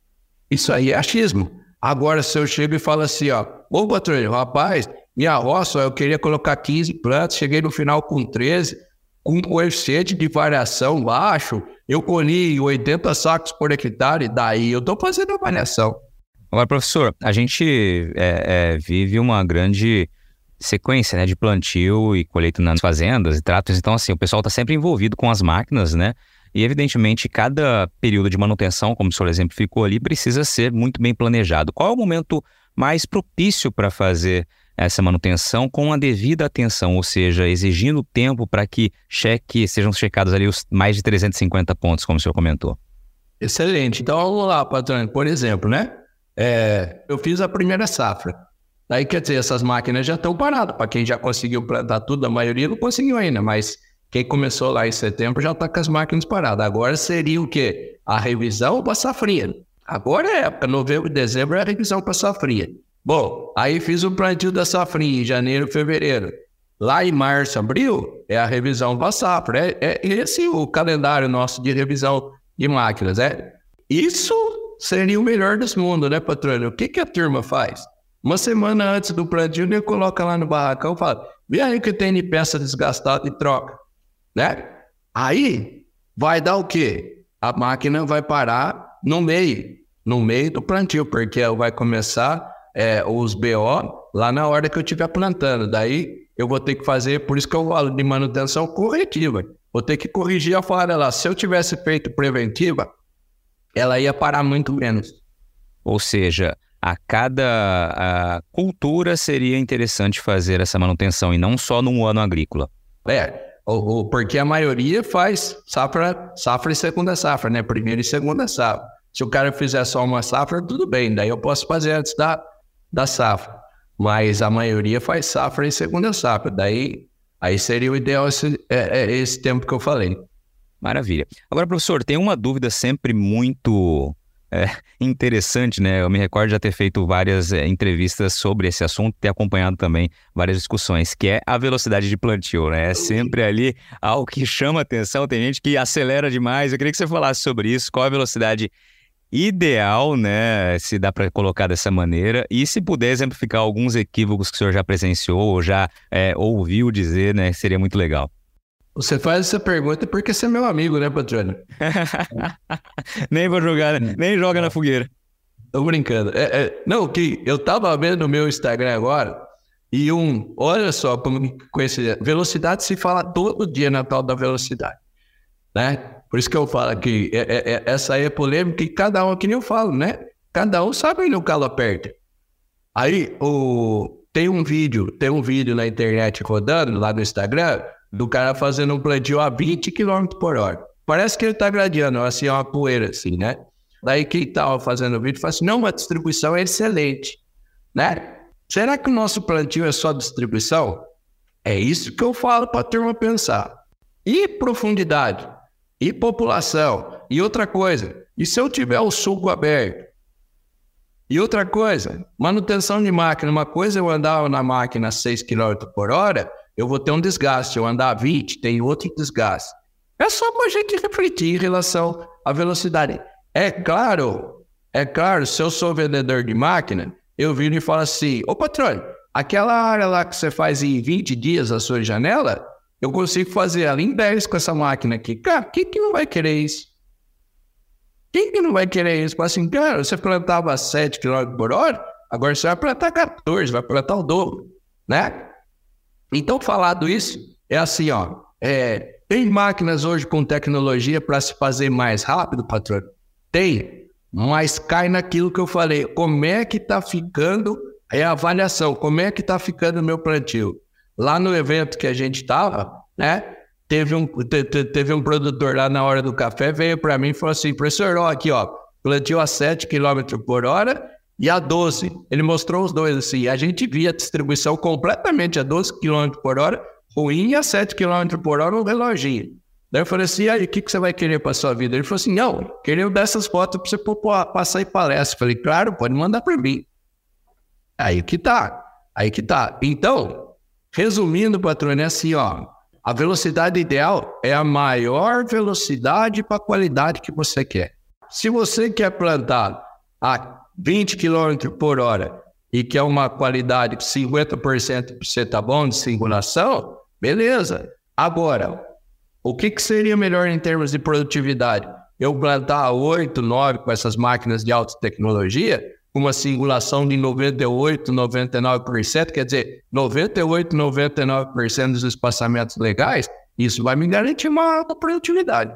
Isso aí é achismo. Agora, se eu chego e falo assim, ó, ô patrulho, rapaz, minha roça, eu queria colocar 15 plantas, cheguei no final com 13, com coeficiente de variação baixo, eu colhi 80 sacos por hectare, daí eu estou fazendo avaliação. Agora, professor, a gente é, é, vive uma grande sequência né, de plantio e colheita nas fazendas e tratos, então assim, o pessoal está sempre envolvido com as máquinas, né? E, evidentemente, cada período de manutenção, como o senhor exemplificou ali, precisa ser muito bem planejado. Qual é o momento mais propício para fazer essa manutenção com a devida atenção, ou seja, exigindo tempo para que cheque, sejam checados ali os mais de 350 pontos, como o senhor comentou? Excelente. Então, vamos lá, patrão. Por exemplo, né? É, eu fiz a primeira safra. Daí, quer dizer, essas máquinas já estão paradas. Para quem já conseguiu plantar tudo, a maioria não conseguiu ainda, mas quem começou lá em setembro já está com as máquinas paradas. Agora seria o quê? A revisão para safrinha. Agora é época, novembro e dezembro é a revisão para safrinha. Bom, aí fiz o plantio da safrinha em janeiro, fevereiro. Lá em março, abril, é a revisão para safra. É, é esse o calendário nosso de revisão de máquinas, é? Isso seria o melhor dos mundos, né, patrônio? O que, que a turma faz? Uma semana antes do plantio, ele coloca lá no barracão e fala: vê aí que tem de peça desgastada e troca né? Aí vai dar o quê? A máquina vai parar no meio, no meio do plantio, porque vai começar é, os BO lá na hora que eu estiver plantando. Daí eu vou ter que fazer, por isso que eu falo de manutenção corretiva. Vou ter que corrigir a falha lá. Se eu tivesse feito preventiva, ela ia parar muito menos. Ou seja, a cada a cultura seria interessante fazer essa manutenção e não só num ano agrícola. É, ou, porque a maioria faz safra, safra e segunda safra, né? Primeira e segunda safra. Se o cara fizer só uma safra, tudo bem, daí eu posso fazer antes da, da safra. Mas a maioria faz safra e segunda safra. Daí aí seria o ideal esse, é, é esse tempo que eu falei. Maravilha. Agora, professor, tem uma dúvida sempre muito é, interessante, né? Eu me recordo de já ter feito várias é, entrevistas sobre esse assunto, ter acompanhado também várias discussões, que é a velocidade de plantio, né? É sempre ali algo que chama atenção, tem gente que acelera demais. Eu queria que você falasse sobre isso, qual a velocidade ideal, né? Se dá para colocar dessa maneira, e se puder exemplificar alguns equívocos que o senhor já presenciou ou já é, ouviu dizer, né? Seria muito legal. Você faz essa pergunta porque você é meu amigo, né, Patrônio? nem vou jogar, né? nem joga na fogueira. Tô brincando. É, é, não, que eu tava vendo no meu Instagram agora e um, olha só como conhece, velocidade se fala todo dia na tal da velocidade, né? Por isso que eu falo que é, é, é, essa aí é polêmica e cada um, que nem eu falo, né? Cada um sabe onde o calo aperta. Aí, o, tem um vídeo, tem um vídeo na internet rodando lá no Instagram do cara fazendo um plantio a 20 km por hora. Parece que ele tá gradeando, assim, uma poeira, assim, né? Daí quem tava fazendo o vídeo fala assim, não, a distribuição é excelente, né? Será que o nosso plantio é só distribuição? É isso que eu falo para a turma pensar. E profundidade? E população? E outra coisa, e se eu tiver o suco aberto? E outra coisa, manutenção de máquina. Uma coisa é eu andar na máquina a 6 km por hora, eu vou ter um desgaste. Eu andar a 20, tem outro desgaste. É só para a gente refletir em relação à velocidade. É claro, é claro, se eu sou vendedor de máquina, eu viro e falo assim, ô patrão, aquela área lá que você faz em 20 dias a sua janela, eu consigo fazer ela em 10 com essa máquina aqui. Cara, quem que não vai querer isso? Quem que não vai querer isso? Fala assim, cara, você plantava 7 km por hora, agora você vai plantar 14, vai plantar o dobro, né? Então, falado isso, é assim, ó. É, tem máquinas hoje com tecnologia para se fazer mais rápido, patrão? Tem, mas cai naquilo que eu falei. Como é que está ficando é a avaliação? Como é que está ficando o meu plantio? Lá no evento que a gente estava, né? Teve um, te, te, teve um produtor lá na hora do café, veio para mim e falou assim: professor, ó, aqui, ó, plantio a 7 km por hora e a 12. Ele mostrou os dois assim. A gente via a distribuição completamente a 12 km por hora, ruim, e a 7 km por hora o reloginho. Daí eu falei assim, aí, o que, que você vai querer para sua vida? Ele falou assim, não, queria dessas fotos para você passar em palestra. Eu falei, claro, pode mandar para mim. Aí que tá, aí que tá. Então, resumindo, patrônio, é assim, ó, a velocidade ideal é a maior velocidade para a qualidade que você quer. Se você quer plantar a 20 km por hora e quer uma qualidade de 50% você tá bom de singulação, beleza. Agora, o que, que seria melhor em termos de produtividade? Eu plantar 8, 9 com essas máquinas de alta tecnologia, uma singulação de 98, 99%, quer dizer, 98, 99% dos espaçamentos legais, isso vai me garantir uma alta produtividade.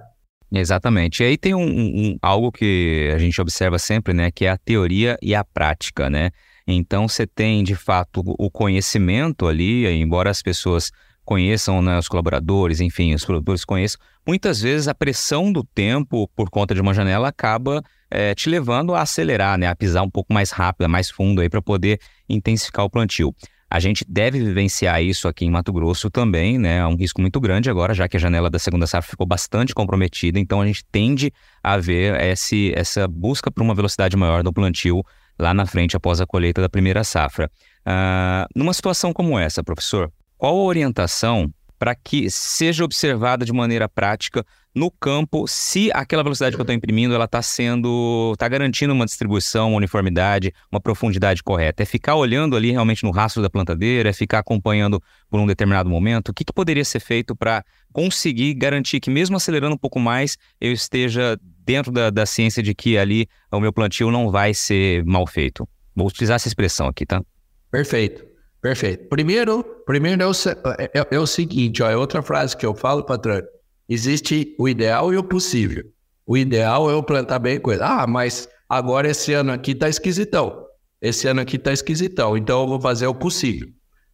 Exatamente. E aí tem um, um, algo que a gente observa sempre, né, que é a teoria e a prática, né? Então você tem de fato o conhecimento ali, embora as pessoas conheçam né, os colaboradores, enfim, os produtores conheçam, muitas vezes a pressão do tempo por conta de uma janela acaba é, te levando a acelerar, né, a pisar um pouco mais rápido, mais fundo aí para poder intensificar o plantio. A gente deve vivenciar isso aqui em Mato Grosso também, né? É um risco muito grande agora, já que a janela da segunda safra ficou bastante comprometida, então a gente tende a ver esse, essa busca por uma velocidade maior no plantio lá na frente após a colheita da primeira safra. Uh, numa situação como essa, professor, qual a orientação para que seja observada de maneira prática no campo se aquela velocidade que eu estou imprimindo ela está sendo está garantindo uma distribuição, uma uniformidade, uma profundidade correta. É ficar olhando ali realmente no rastro da plantadeira, é ficar acompanhando por um determinado momento. O que, que poderia ser feito para conseguir garantir que mesmo acelerando um pouco mais eu esteja dentro da, da ciência de que ali o meu plantio não vai ser mal feito. Vou utilizar essa expressão aqui, tá? Perfeito. Perfeito. Primeiro, primeiro é o, é, é, é o seguinte, ó, é outra frase que eu falo, patrão. Existe o ideal e o possível. O ideal é eu plantar bem coisa. Ah, mas agora esse ano aqui tá esquisitão. Esse ano aqui tá esquisitão, então eu vou fazer o possível,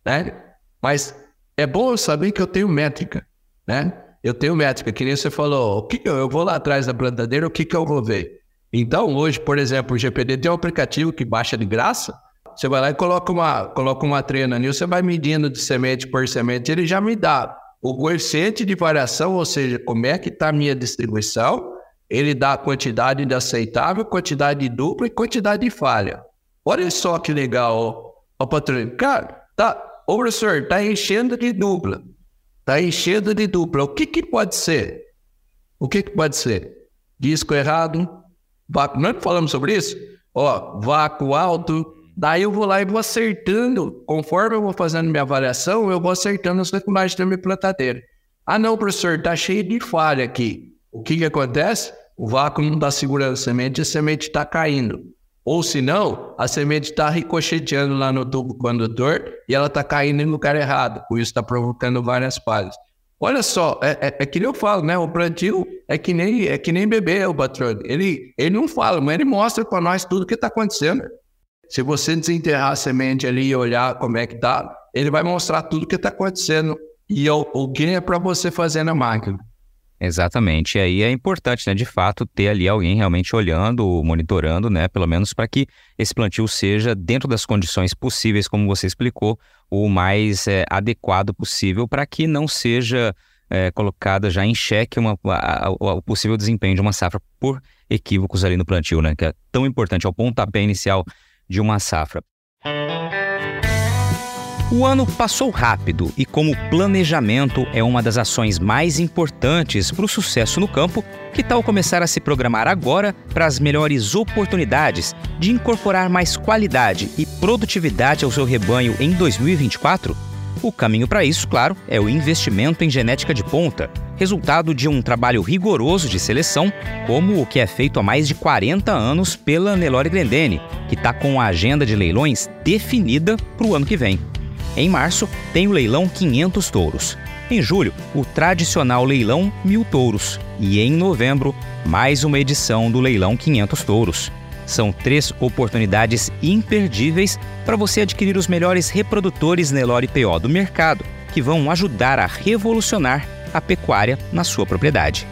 né? Mas é bom eu saber que eu tenho métrica, né? Eu tenho métrica, que nem você falou, o que eu, vou lá atrás da plantadeira, o que, que eu vou ver? Então, hoje, por exemplo, o GPD tem um aplicativo que baixa de graça, você vai lá e coloca uma, coloca uma trena ali, você vai medindo de semente por semente, ele já me dá o coeficiente de variação, ou seja, como é que está a minha distribuição, ele dá a quantidade de aceitável, quantidade de dupla e quantidade de falha. Olha só que legal, ó, patrão. Cara, tá, ô professor, tá enchendo de dupla. Tá enchendo de dupla. O que que pode ser? O que que pode ser? Disco errado, vácuo. Nós falamos sobre isso? Ó, vácuo alto, Daí eu vou lá e vou acertando, conforme eu vou fazendo minha avaliação, eu vou acertando as regulagens da minha plantadeira. Ah não, professor, tá cheio de falha aqui. O que que acontece? O vácuo não está segurando a semente, a semente está caindo. Ou se não, a semente está ricocheteando lá no tubo condutor e ela está caindo no lugar errado. Por isso está provocando várias falhas. Olha só, é, é, é, que eu falo, né? O plantio é que nem, é que nem bebê, o patrão. Ele, ele não fala, mas ele mostra para nós tudo o que está acontecendo. Se você desenterrar a semente ali e olhar como é que tá, ele vai mostrar tudo o que está acontecendo e o, o que é para você fazer na máquina. Exatamente. E aí é importante, né, de fato, ter ali alguém realmente olhando, monitorando, né, pelo menos para que esse plantio seja, dentro das condições possíveis, como você explicou, o mais é, adequado possível para que não seja é, colocada já em xeque uma, a, a, o possível desempenho de uma safra por equívocos ali no plantio, né, que é tão importante, é o pontapé inicial de uma safra. O ano passou rápido e, como planejamento é uma das ações mais importantes para o sucesso no campo, que tal começar a se programar agora para as melhores oportunidades de incorporar mais qualidade e produtividade ao seu rebanho em 2024? O caminho para isso, claro, é o investimento em genética de ponta, resultado de um trabalho rigoroso de seleção, como o que é feito há mais de 40 anos pela Nelore Glendene, que está com a agenda de leilões definida para o ano que vem. Em março, tem o leilão 500 touros. Em julho, o tradicional leilão 1000 touros. E em novembro, mais uma edição do leilão 500 touros. São três oportunidades imperdíveis para você adquirir os melhores reprodutores Nelore PO do mercado, que vão ajudar a revolucionar a pecuária na sua propriedade.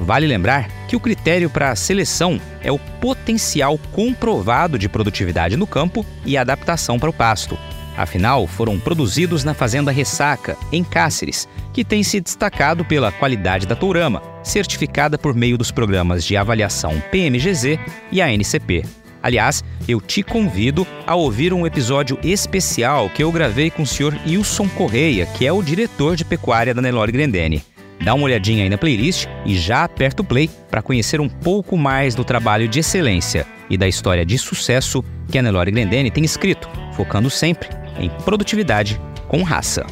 Vale lembrar que o critério para a seleção é o potencial comprovado de produtividade no campo e adaptação para o pasto. Afinal, foram produzidos na Fazenda Ressaca, em Cáceres, que tem se destacado pela qualidade da tourama, certificada por meio dos programas de avaliação PMGZ e ANCP. Aliás, eu te convido a ouvir um episódio especial que eu gravei com o senhor Wilson Correia, que é o diretor de pecuária da Nelore Grendene. Dá uma olhadinha aí na playlist e já aperta o play para conhecer um pouco mais do trabalho de excelência e da história de sucesso que a Nelore Grendene tem escrito, focando sempre em produtividade com raça.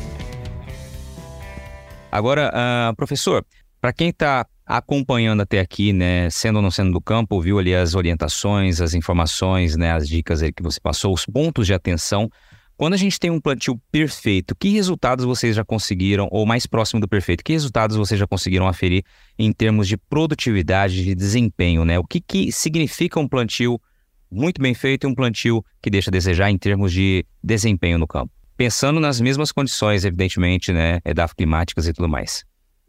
Agora, uh, professor, para quem está acompanhando até aqui, né, sendo ou não sendo do campo, viu ali as orientações, as informações, né, as dicas que você passou, os pontos de atenção. Quando a gente tem um plantio perfeito, que resultados vocês já conseguiram, ou mais próximo do perfeito, que resultados vocês já conseguiram aferir em termos de produtividade, de desempenho, né? O que, que significa um plantio muito bem feito e um plantio que deixa a desejar em termos de desempenho no campo. Pensando nas mesmas condições, evidentemente, né, edafoclimáticas e tudo mais.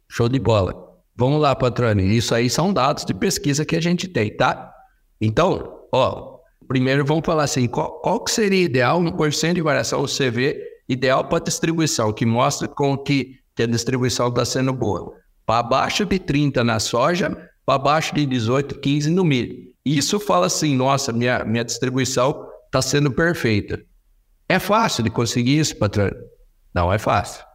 Show de bola. Vamos lá, Patrone. Isso aí são dados de pesquisa que a gente tem, tá? Então, ó, primeiro vamos falar assim, qual, qual que seria ideal um porcento de variação CV ideal para distribuição, que mostra com que, que a distribuição está sendo boa. Para baixo de 30 na soja, para baixo de 18, 15 no milho. Isso fala assim, nossa, minha, minha distribuição está sendo perfeita. É fácil de conseguir isso, patrão? Não é fácil.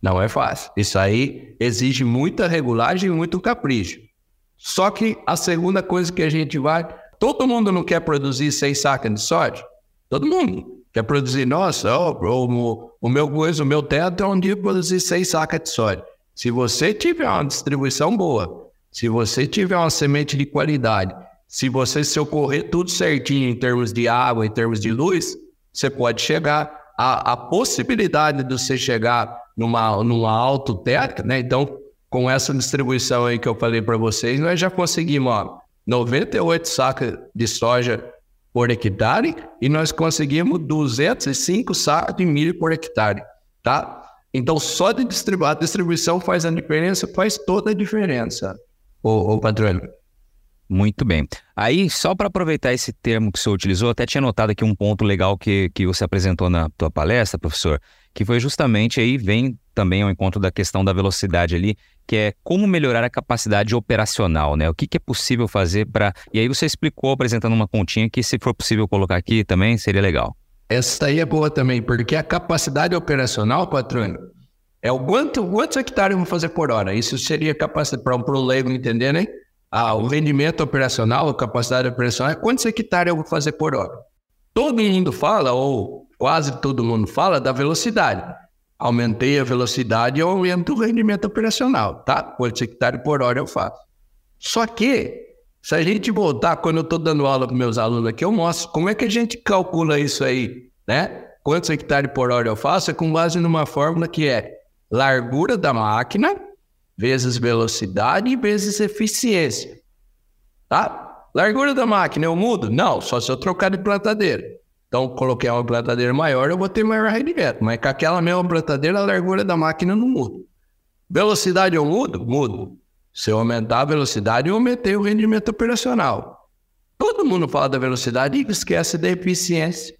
Não é fácil. Isso aí exige muita regulagem e muito capricho. Só que a segunda coisa que a gente vai. Todo mundo não quer produzir seis sacas de soja? Todo mundo quer produzir. Nossa, oh, o, o meu coisa, o meu teto é um dia produzir seis sacas de soja. Se você tiver uma distribuição boa, se você tiver uma semente de qualidade se você se ocorrer tudo certinho em termos de água, em termos de luz, você pode chegar. A, a possibilidade de você chegar numa, numa alto teto, né? Então, com essa distribuição aí que eu falei para vocês, nós já conseguimos ó, 98 sacas de soja por hectare e nós conseguimos 205 sacos de milho por hectare, tá? Então, só de distribuir, a distribuição faz a diferença, faz toda a diferença, o, o patrão. Muito bem. Aí, só para aproveitar esse termo que o senhor utilizou, até tinha notado aqui um ponto legal que, que você apresentou na tua palestra, professor, que foi justamente aí, vem também ao encontro da questão da velocidade ali, que é como melhorar a capacidade operacional, né? O que, que é possível fazer para... E aí você explicou, apresentando uma continha, que se for possível colocar aqui também, seria legal. Essa aí é boa também, porque a capacidade operacional, patrão, é o quanto, quantos hectares vou fazer por hora. Isso seria capacidade, para um leigo entender, né? Ah, o rendimento operacional, a capacidade operacional é quantos hectares eu vou fazer por hora. Todo mundo fala, ou quase todo mundo fala, da velocidade. Aumentei a velocidade, eu aumento o rendimento operacional, tá? Quantos hectares por hora eu faço. Só que, se a gente voltar, quando eu estou dando aula para meus alunos aqui, eu mostro como é que a gente calcula isso aí, né? Quantos hectares por hora eu faço é com base numa fórmula que é largura da máquina vezes velocidade vezes eficiência. Tá? Largura da máquina eu mudo? Não, só se eu trocar de plantadeira. Então, coloquei uma plantadeira maior, eu vou ter maior rendimento. Mas com aquela mesma plantadeira, a largura da máquina não muda. Velocidade eu mudo? Mudo. Se eu aumentar a velocidade, eu aumentei o rendimento operacional. Todo mundo fala da velocidade e esquece da eficiência.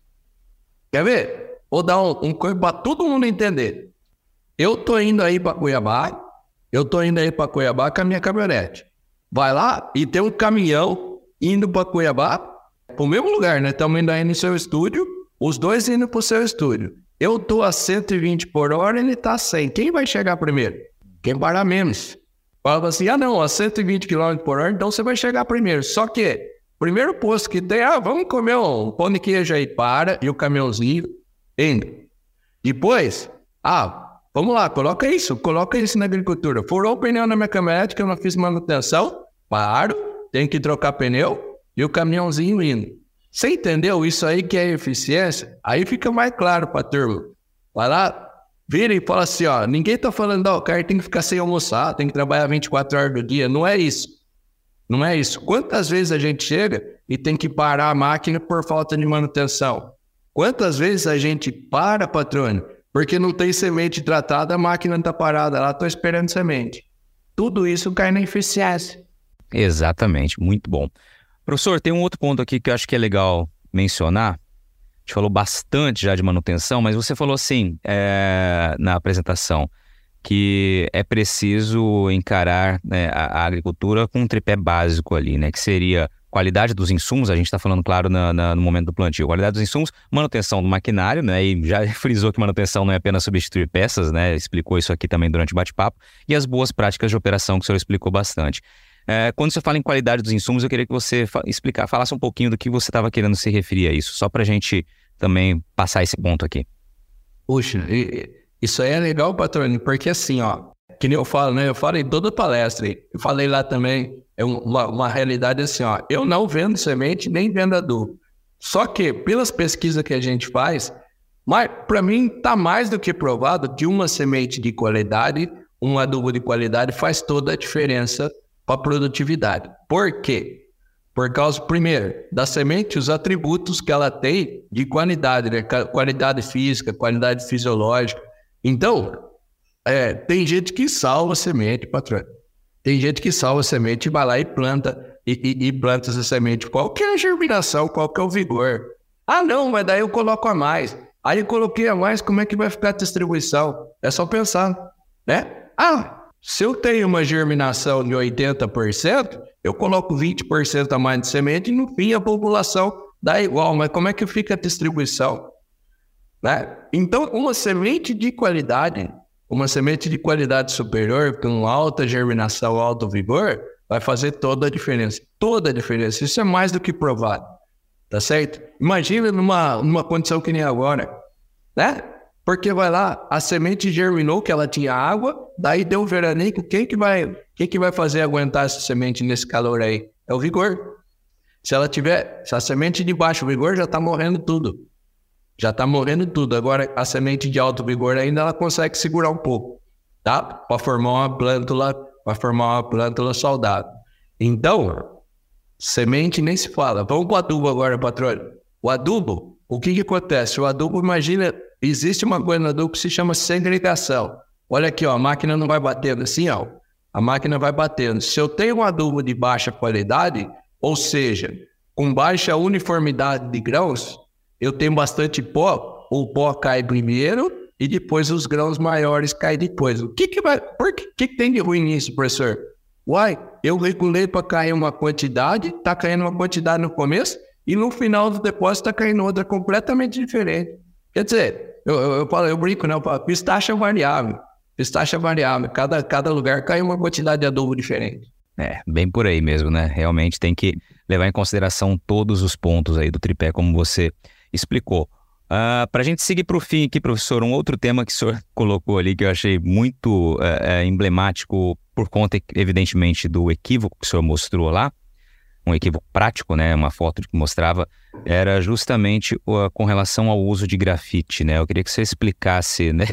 Quer ver? Vou dar um, um coisa para todo mundo entender. Eu tô indo aí para Cuiabá, eu tô indo aí para Cuiabá com a minha caminhonete. Vai lá e tem um caminhão indo para Cuiabá, para o mesmo lugar, né? Estamos indo aí no seu estúdio, os dois indo para o seu estúdio. Eu tô a 120 por hora, ele tá a 100. Quem vai chegar primeiro? Quem parar menos. Fala assim, ah não, a 120 km por hora, então você vai chegar primeiro. Só que, primeiro posto que tem, ah, vamos comer um pão de queijo aí, para, e o caminhãozinho indo. Depois, ah, Vamos lá, coloca isso, coloca isso na agricultura. Furou o pneu na minha caminhonete que eu não fiz manutenção, paro, tenho que trocar pneu e o caminhãozinho indo. Você entendeu isso aí que é eficiência? Aí fica mais claro para a turma. Vai lá, vira e fala assim, ó, ninguém tá falando, ó, o cara tem que ficar sem almoçar, tem que trabalhar 24 horas do dia. Não é isso. Não é isso. Quantas vezes a gente chega e tem que parar a máquina por falta de manutenção? Quantas vezes a gente para, patrônio, porque não tem semente tratada, a máquina está parada lá, estou esperando semente. Tudo isso cai na eficiência. Exatamente, muito bom. Professor, tem um outro ponto aqui que eu acho que é legal mencionar. gente falou bastante já de manutenção, mas você falou assim é, na apresentação que é preciso encarar né, a, a, agricultura com um tripé básico ali, né? Que seria qualidade dos insumos, a gente está falando, claro, na, na, no momento do plantio, qualidade dos insumos, manutenção do maquinário, né? E já frisou que manutenção não é apenas substituir peças, né? Explicou isso aqui também durante o bate-papo, e as boas práticas de operação que o senhor explicou bastante. É, quando você fala em qualidade dos insumos, eu queria que você explicar, falasse um pouquinho do que você estava querendo se referir a isso, só para a gente também passar esse ponto aqui. Puxa, isso aí é legal, patrônio, porque assim, ó, que nem eu falo, né? Eu falo em toda palestra, eu falei lá também, é uma, uma realidade assim, ó, eu não vendo semente nem vendo adubo. Só que, pelas pesquisas que a gente faz, para mim tá mais do que provado que uma semente de qualidade, um adubo de qualidade faz toda a diferença para a produtividade. Por quê? Por causa, primeiro, da semente, os atributos que ela tem de qualidade, né? Qualidade física, qualidade fisiológica, então, é, tem gente que salva semente, patrão. Tem gente que salva semente e vai lá e planta, e, e, e, planta essa semente. Qual que é a germinação, qual que é o vigor? Ah, não, mas daí eu coloco a mais. Aí eu coloquei a mais, como é que vai ficar a distribuição? É só pensar, né? Ah, se eu tenho uma germinação de 80%, eu coloco 20% a mais de semente e no fim a população dá igual. Mas como é que fica a distribuição? Né? Então, uma semente de qualidade, uma semente de qualidade superior, com alta germinação, alto vigor, vai fazer toda a diferença. Toda a diferença. Isso é mais do que provado. Tá certo? Imagina numa, numa condição que nem agora, né? Porque vai lá, a semente germinou que ela tinha água, daí deu veranico, quem que vai, quem que vai fazer aguentar essa semente nesse calor aí? É o vigor. Se ela tiver, se a semente de baixo vigor já está morrendo tudo já está morrendo tudo. Agora, a semente de alto vigor ainda ela consegue segurar um pouco, tá? Para formar uma plântula, para formar uma plântula saudável. Então, semente nem se fala. Vamos para o adubo agora, patrônio. O adubo, o que, que acontece? O adubo, imagina, existe uma coisa no adubo que se chama segregação. Olha aqui, ó, a máquina não vai batendo assim, ó. A máquina vai batendo. Se eu tenho um adubo de baixa qualidade, ou seja, com baixa uniformidade de grãos, eu tenho bastante pó, o pó cai primeiro e depois os grãos maiores caem depois. O que que vai, por que, que, tem de ruim nisso, professor? Uai, eu regulei para cair uma quantidade, tá caindo uma quantidade no começo e no final do depósito tá caindo outra completamente diferente. Quer dizer, eu, eu, eu, falo, eu brinco, né? Eu falo, pistache é variável. Pistache é variável. Cada, cada lugar cai uma quantidade de adubo diferente. É, bem por aí mesmo, né? Realmente tem que levar em consideração todos os pontos aí do tripé, como você explicou. Uh, ah, Para a gente seguir para o fim aqui, professor, um outro tema que o senhor colocou ali que eu achei muito uh, emblemático por conta, evidentemente, do equívoco que o senhor mostrou lá, um equívoco prático, né, uma foto que mostrava, era justamente uh, com relação ao uso de grafite, né? Eu queria que você explicasse, né,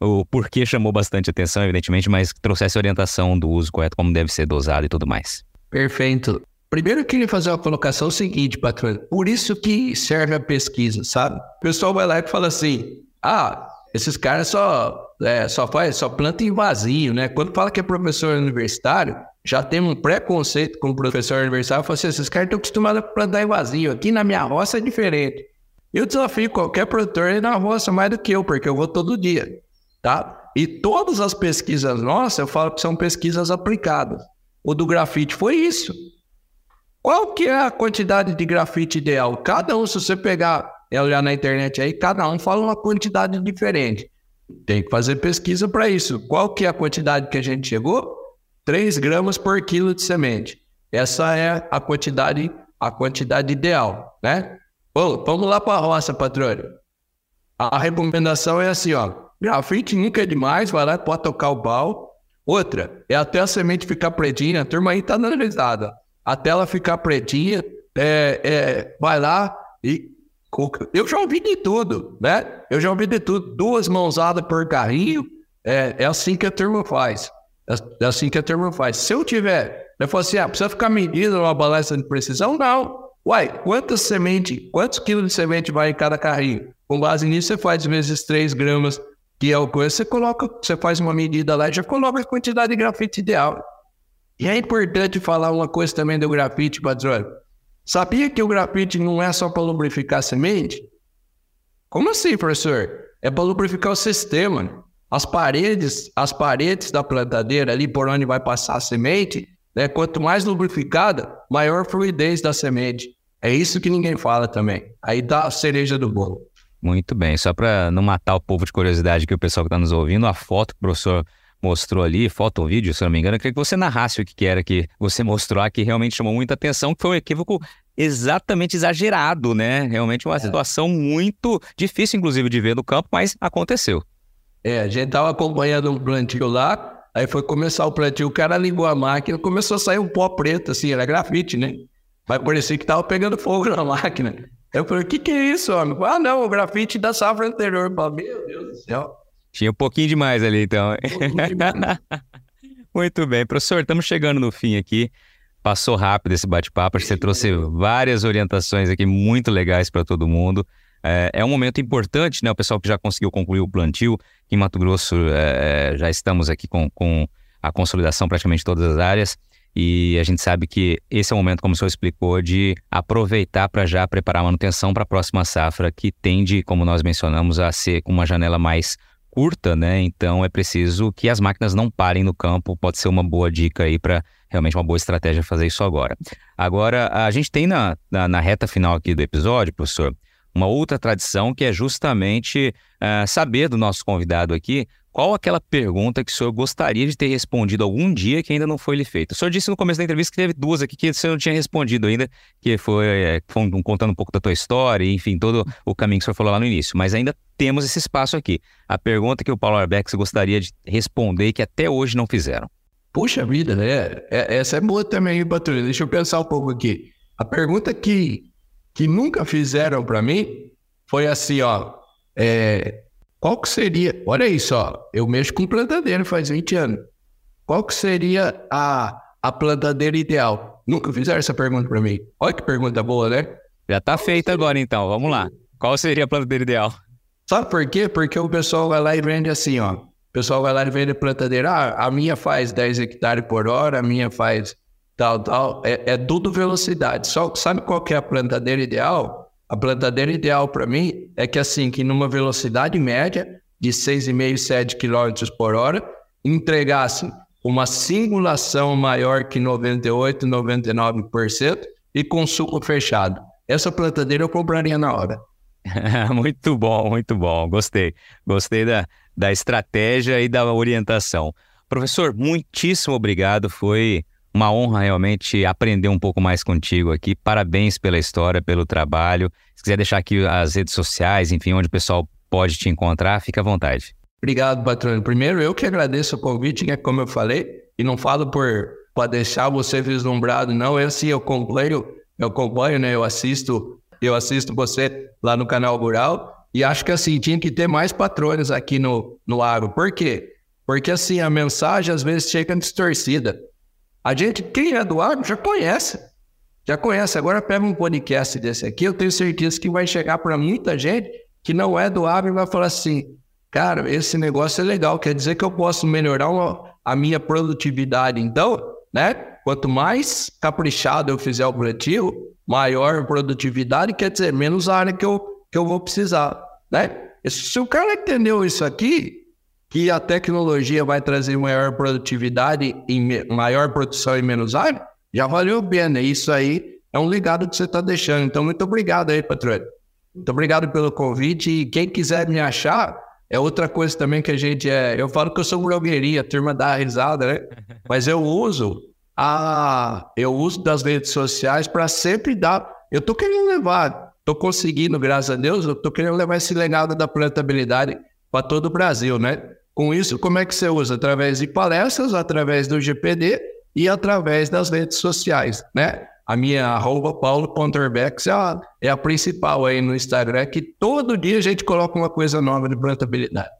o porquê chamou bastante atenção, evidentemente, mas trouxesse orientação do uso correto, como deve ser dosado e tudo mais. Perfeito. Primeiro eu queria fazer uma colocação seguinte, patrão. Por isso que serve a pesquisa, sabe? O pessoal vai lá e fala assim: ah, esses caras só, é, só faz, só planta em vazio, né? Quando fala que é professor universitário, já tem um preconceito com o professor universitário. Fala assim, esses caras estão acostumados a plantar em vazio. Aqui na minha roça é diferente. Eu desafio qualquer produtor a ir na roça mais do que eu, porque eu vou todo dia, tá? E todas as pesquisas nossas, eu falo que são pesquisas aplicadas. O do grafite foi isso. Qual que é a quantidade de grafite ideal? Cada um, se você pegar e olhar na internet aí, cada um fala uma quantidade diferente. Tem que fazer pesquisa para isso. Qual que é a quantidade que a gente chegou? 3 gramas por quilo de semente. Essa é a quantidade, a quantidade ideal, né? Bom, vamos lá para a roça, patrônio. A recomendação é assim, ó. Grafite nunca é demais, vai lá, pode tocar o pau. Outra, é até a semente ficar pretinha. A turma aí tá dando risada até ela ficar pretinha, é, é, vai lá e. Eu já ouvi de tudo, né? Eu já ouvi de tudo. Duas mãozadas por carrinho, é, é assim que a turma faz. É, é assim que a turma faz. Se eu tiver, eu falo assim, ah, precisa ficar medindo uma balança de precisão? Não. Uai, quantas sementes, quantos quilos de semente vai em cada carrinho? Com base nisso, você faz vezes 3 gramas, que é o coisa, você coloca, você faz uma medida lá e já coloca a quantidade de grafite ideal. E é importante falar uma coisa também do grafite, patrão. Sabia que o grafite não é só para lubrificar a semente? Como assim, professor? É para lubrificar o sistema. As paredes, as paredes da plantadeira ali por onde vai passar a semente, né? Quanto mais lubrificada, maior fluidez da semente. É isso que ninguém fala também. Aí dá a cereja do bolo. Muito bem. Só para não matar o povo de curiosidade que o pessoal que está nos ouvindo, a foto que o professor mostrou ali, foto ou vídeo, se não me engano, eu queria que você narrasse o que era que você mostrou que realmente chamou muita atenção, que foi um equívoco exatamente exagerado, né? Realmente uma é. situação muito difícil, inclusive, de ver no campo, mas aconteceu. É, a gente tava acompanhando um plantio lá, aí foi começar o plantio, o cara ligou a máquina, começou a sair um pó preto, assim, era grafite, né? Mas parecia que tava pegando fogo na máquina. Eu falei, o que que é isso, homem? Ah, não, o grafite da safra anterior. Eu falei, meu Deus do céu. Tinha um pouquinho demais ali, então. Muito bem. Professor, estamos chegando no fim aqui. Passou rápido esse bate-papo. Você trouxe várias orientações aqui muito legais para todo mundo. É, é, um momento importante, né? O pessoal que já conseguiu concluir o plantio. Em Mato Grosso é, já estamos aqui com, com a consolidação praticamente de todas as áreas. E a gente sabe que esse é o momento, como o senhor explicou, de aproveitar para já preparar a manutenção para a próxima safra, que tende, como nós mencionamos, a ser com uma janela mais curta, né? Então é preciso que as máquinas não parem no campo. Pode ser uma boa dica aí para realmente uma boa estratégia fazer isso agora. Agora, a gente tem na, na, na reta final aqui do episódio, professor, uma outra tradição que é justamente uh, saber do nosso convidado aqui qual aquela pergunta que o senhor gostaria de ter respondido algum dia que ainda não foi lhe feita? O senhor disse no começo da entrevista que teve duas aqui que você não tinha respondido ainda, que foi, é, foi contando um pouco da tua história, enfim, todo o caminho que o senhor falou lá no início. Mas ainda temos esse espaço aqui. A pergunta que o Paulo Arbex gostaria de responder e que até hoje não fizeram. Puxa vida, né? É, essa é boa também, Patrulha. Deixa eu pensar um pouco aqui. A pergunta que, que nunca fizeram para mim foi assim, ó. É, qual que seria... Olha isso, ó. Eu mexo com plantadeira faz 20 anos. Qual que seria a, a plantadeira ideal? Nunca fizeram essa pergunta para mim. Olha que pergunta boa, né? Já tá feita agora, então. Vamos lá. Qual seria a plantadeira ideal? Sabe por quê? Porque o pessoal vai lá e vende assim, ó. O pessoal vai lá e vende plantadeira. Ah, a minha faz 10 hectares por hora, a minha faz tal, tal. É, é tudo velocidade. Só sabe qual que é a plantadeira ideal? A plantadeira ideal para mim é que assim, que numa velocidade média de 6,5, 7 km por hora, entregasse uma singulação maior que 98, 99% e com suco fechado. Essa plantadeira eu compraria na hora. muito bom, muito bom. Gostei. Gostei da, da estratégia e da orientação. Professor, muitíssimo obrigado. Foi uma honra realmente aprender um pouco mais contigo aqui. Parabéns pela história, pelo trabalho. Se quiser deixar aqui as redes sociais, enfim, onde o pessoal pode te encontrar, fica à vontade. Obrigado, patrão. Primeiro, eu que agradeço o convite, né? Como eu falei, e não falo por para deixar você vislumbrado, não. Eu sim, eu acompanho, eu acompanho, né? Eu assisto eu assisto você lá no canal Rural e acho que assim, tinha que ter mais patrões aqui no, no agro. Por quê? Porque assim, a mensagem às vezes chega distorcida. A gente, quem é do agro, já conhece. Já conhece. Agora pega um podcast desse aqui, eu tenho certeza que vai chegar para muita gente que não é do agro e vai falar assim: cara, esse negócio é legal, quer dizer que eu posso melhorar uma, a minha produtividade. Então, né? Quanto mais caprichado eu fizer o plantio, maior produtividade, quer dizer, menos área que eu, que eu vou precisar, né? Se o cara entendeu isso aqui, que a tecnologia vai trazer maior produtividade e maior produção e menos área, já valeu a pena. Isso aí é um ligado que você está deixando. Então, muito obrigado aí, patrão. Muito obrigado pelo convite. E quem quiser me achar, é outra coisa também que a gente é. Eu falo que eu sou blogueirinha, a turma dá risada, né? Mas eu uso a, eu uso das redes sociais para sempre dar. Eu estou querendo levar, estou conseguindo, graças a Deus, eu estou querendo levar esse legado da plantabilidade para todo o Brasil, né? Com isso, como é que você usa? Através de palestras, através do GPD e através das redes sociais, né? A minha arroba paulo.orbex é, a, é a principal aí no Instagram, que todo dia a gente coloca uma coisa nova de plantabilidade.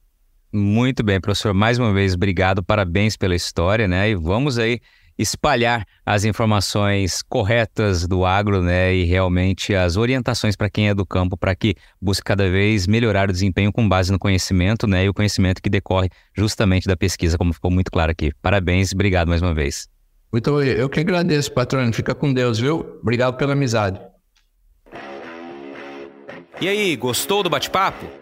Muito bem, professor. Mais uma vez, obrigado, parabéns pela história, né? E vamos aí espalhar as informações corretas do agro, né, e realmente as orientações para quem é do campo, para que busque cada vez melhorar o desempenho com base no conhecimento, né, e o conhecimento que decorre justamente da pesquisa, como ficou muito claro aqui. Parabéns, obrigado mais uma vez. Muito eu que agradeço, patrão. Fica com Deus, viu? Obrigado pela amizade. E aí, gostou do bate-papo?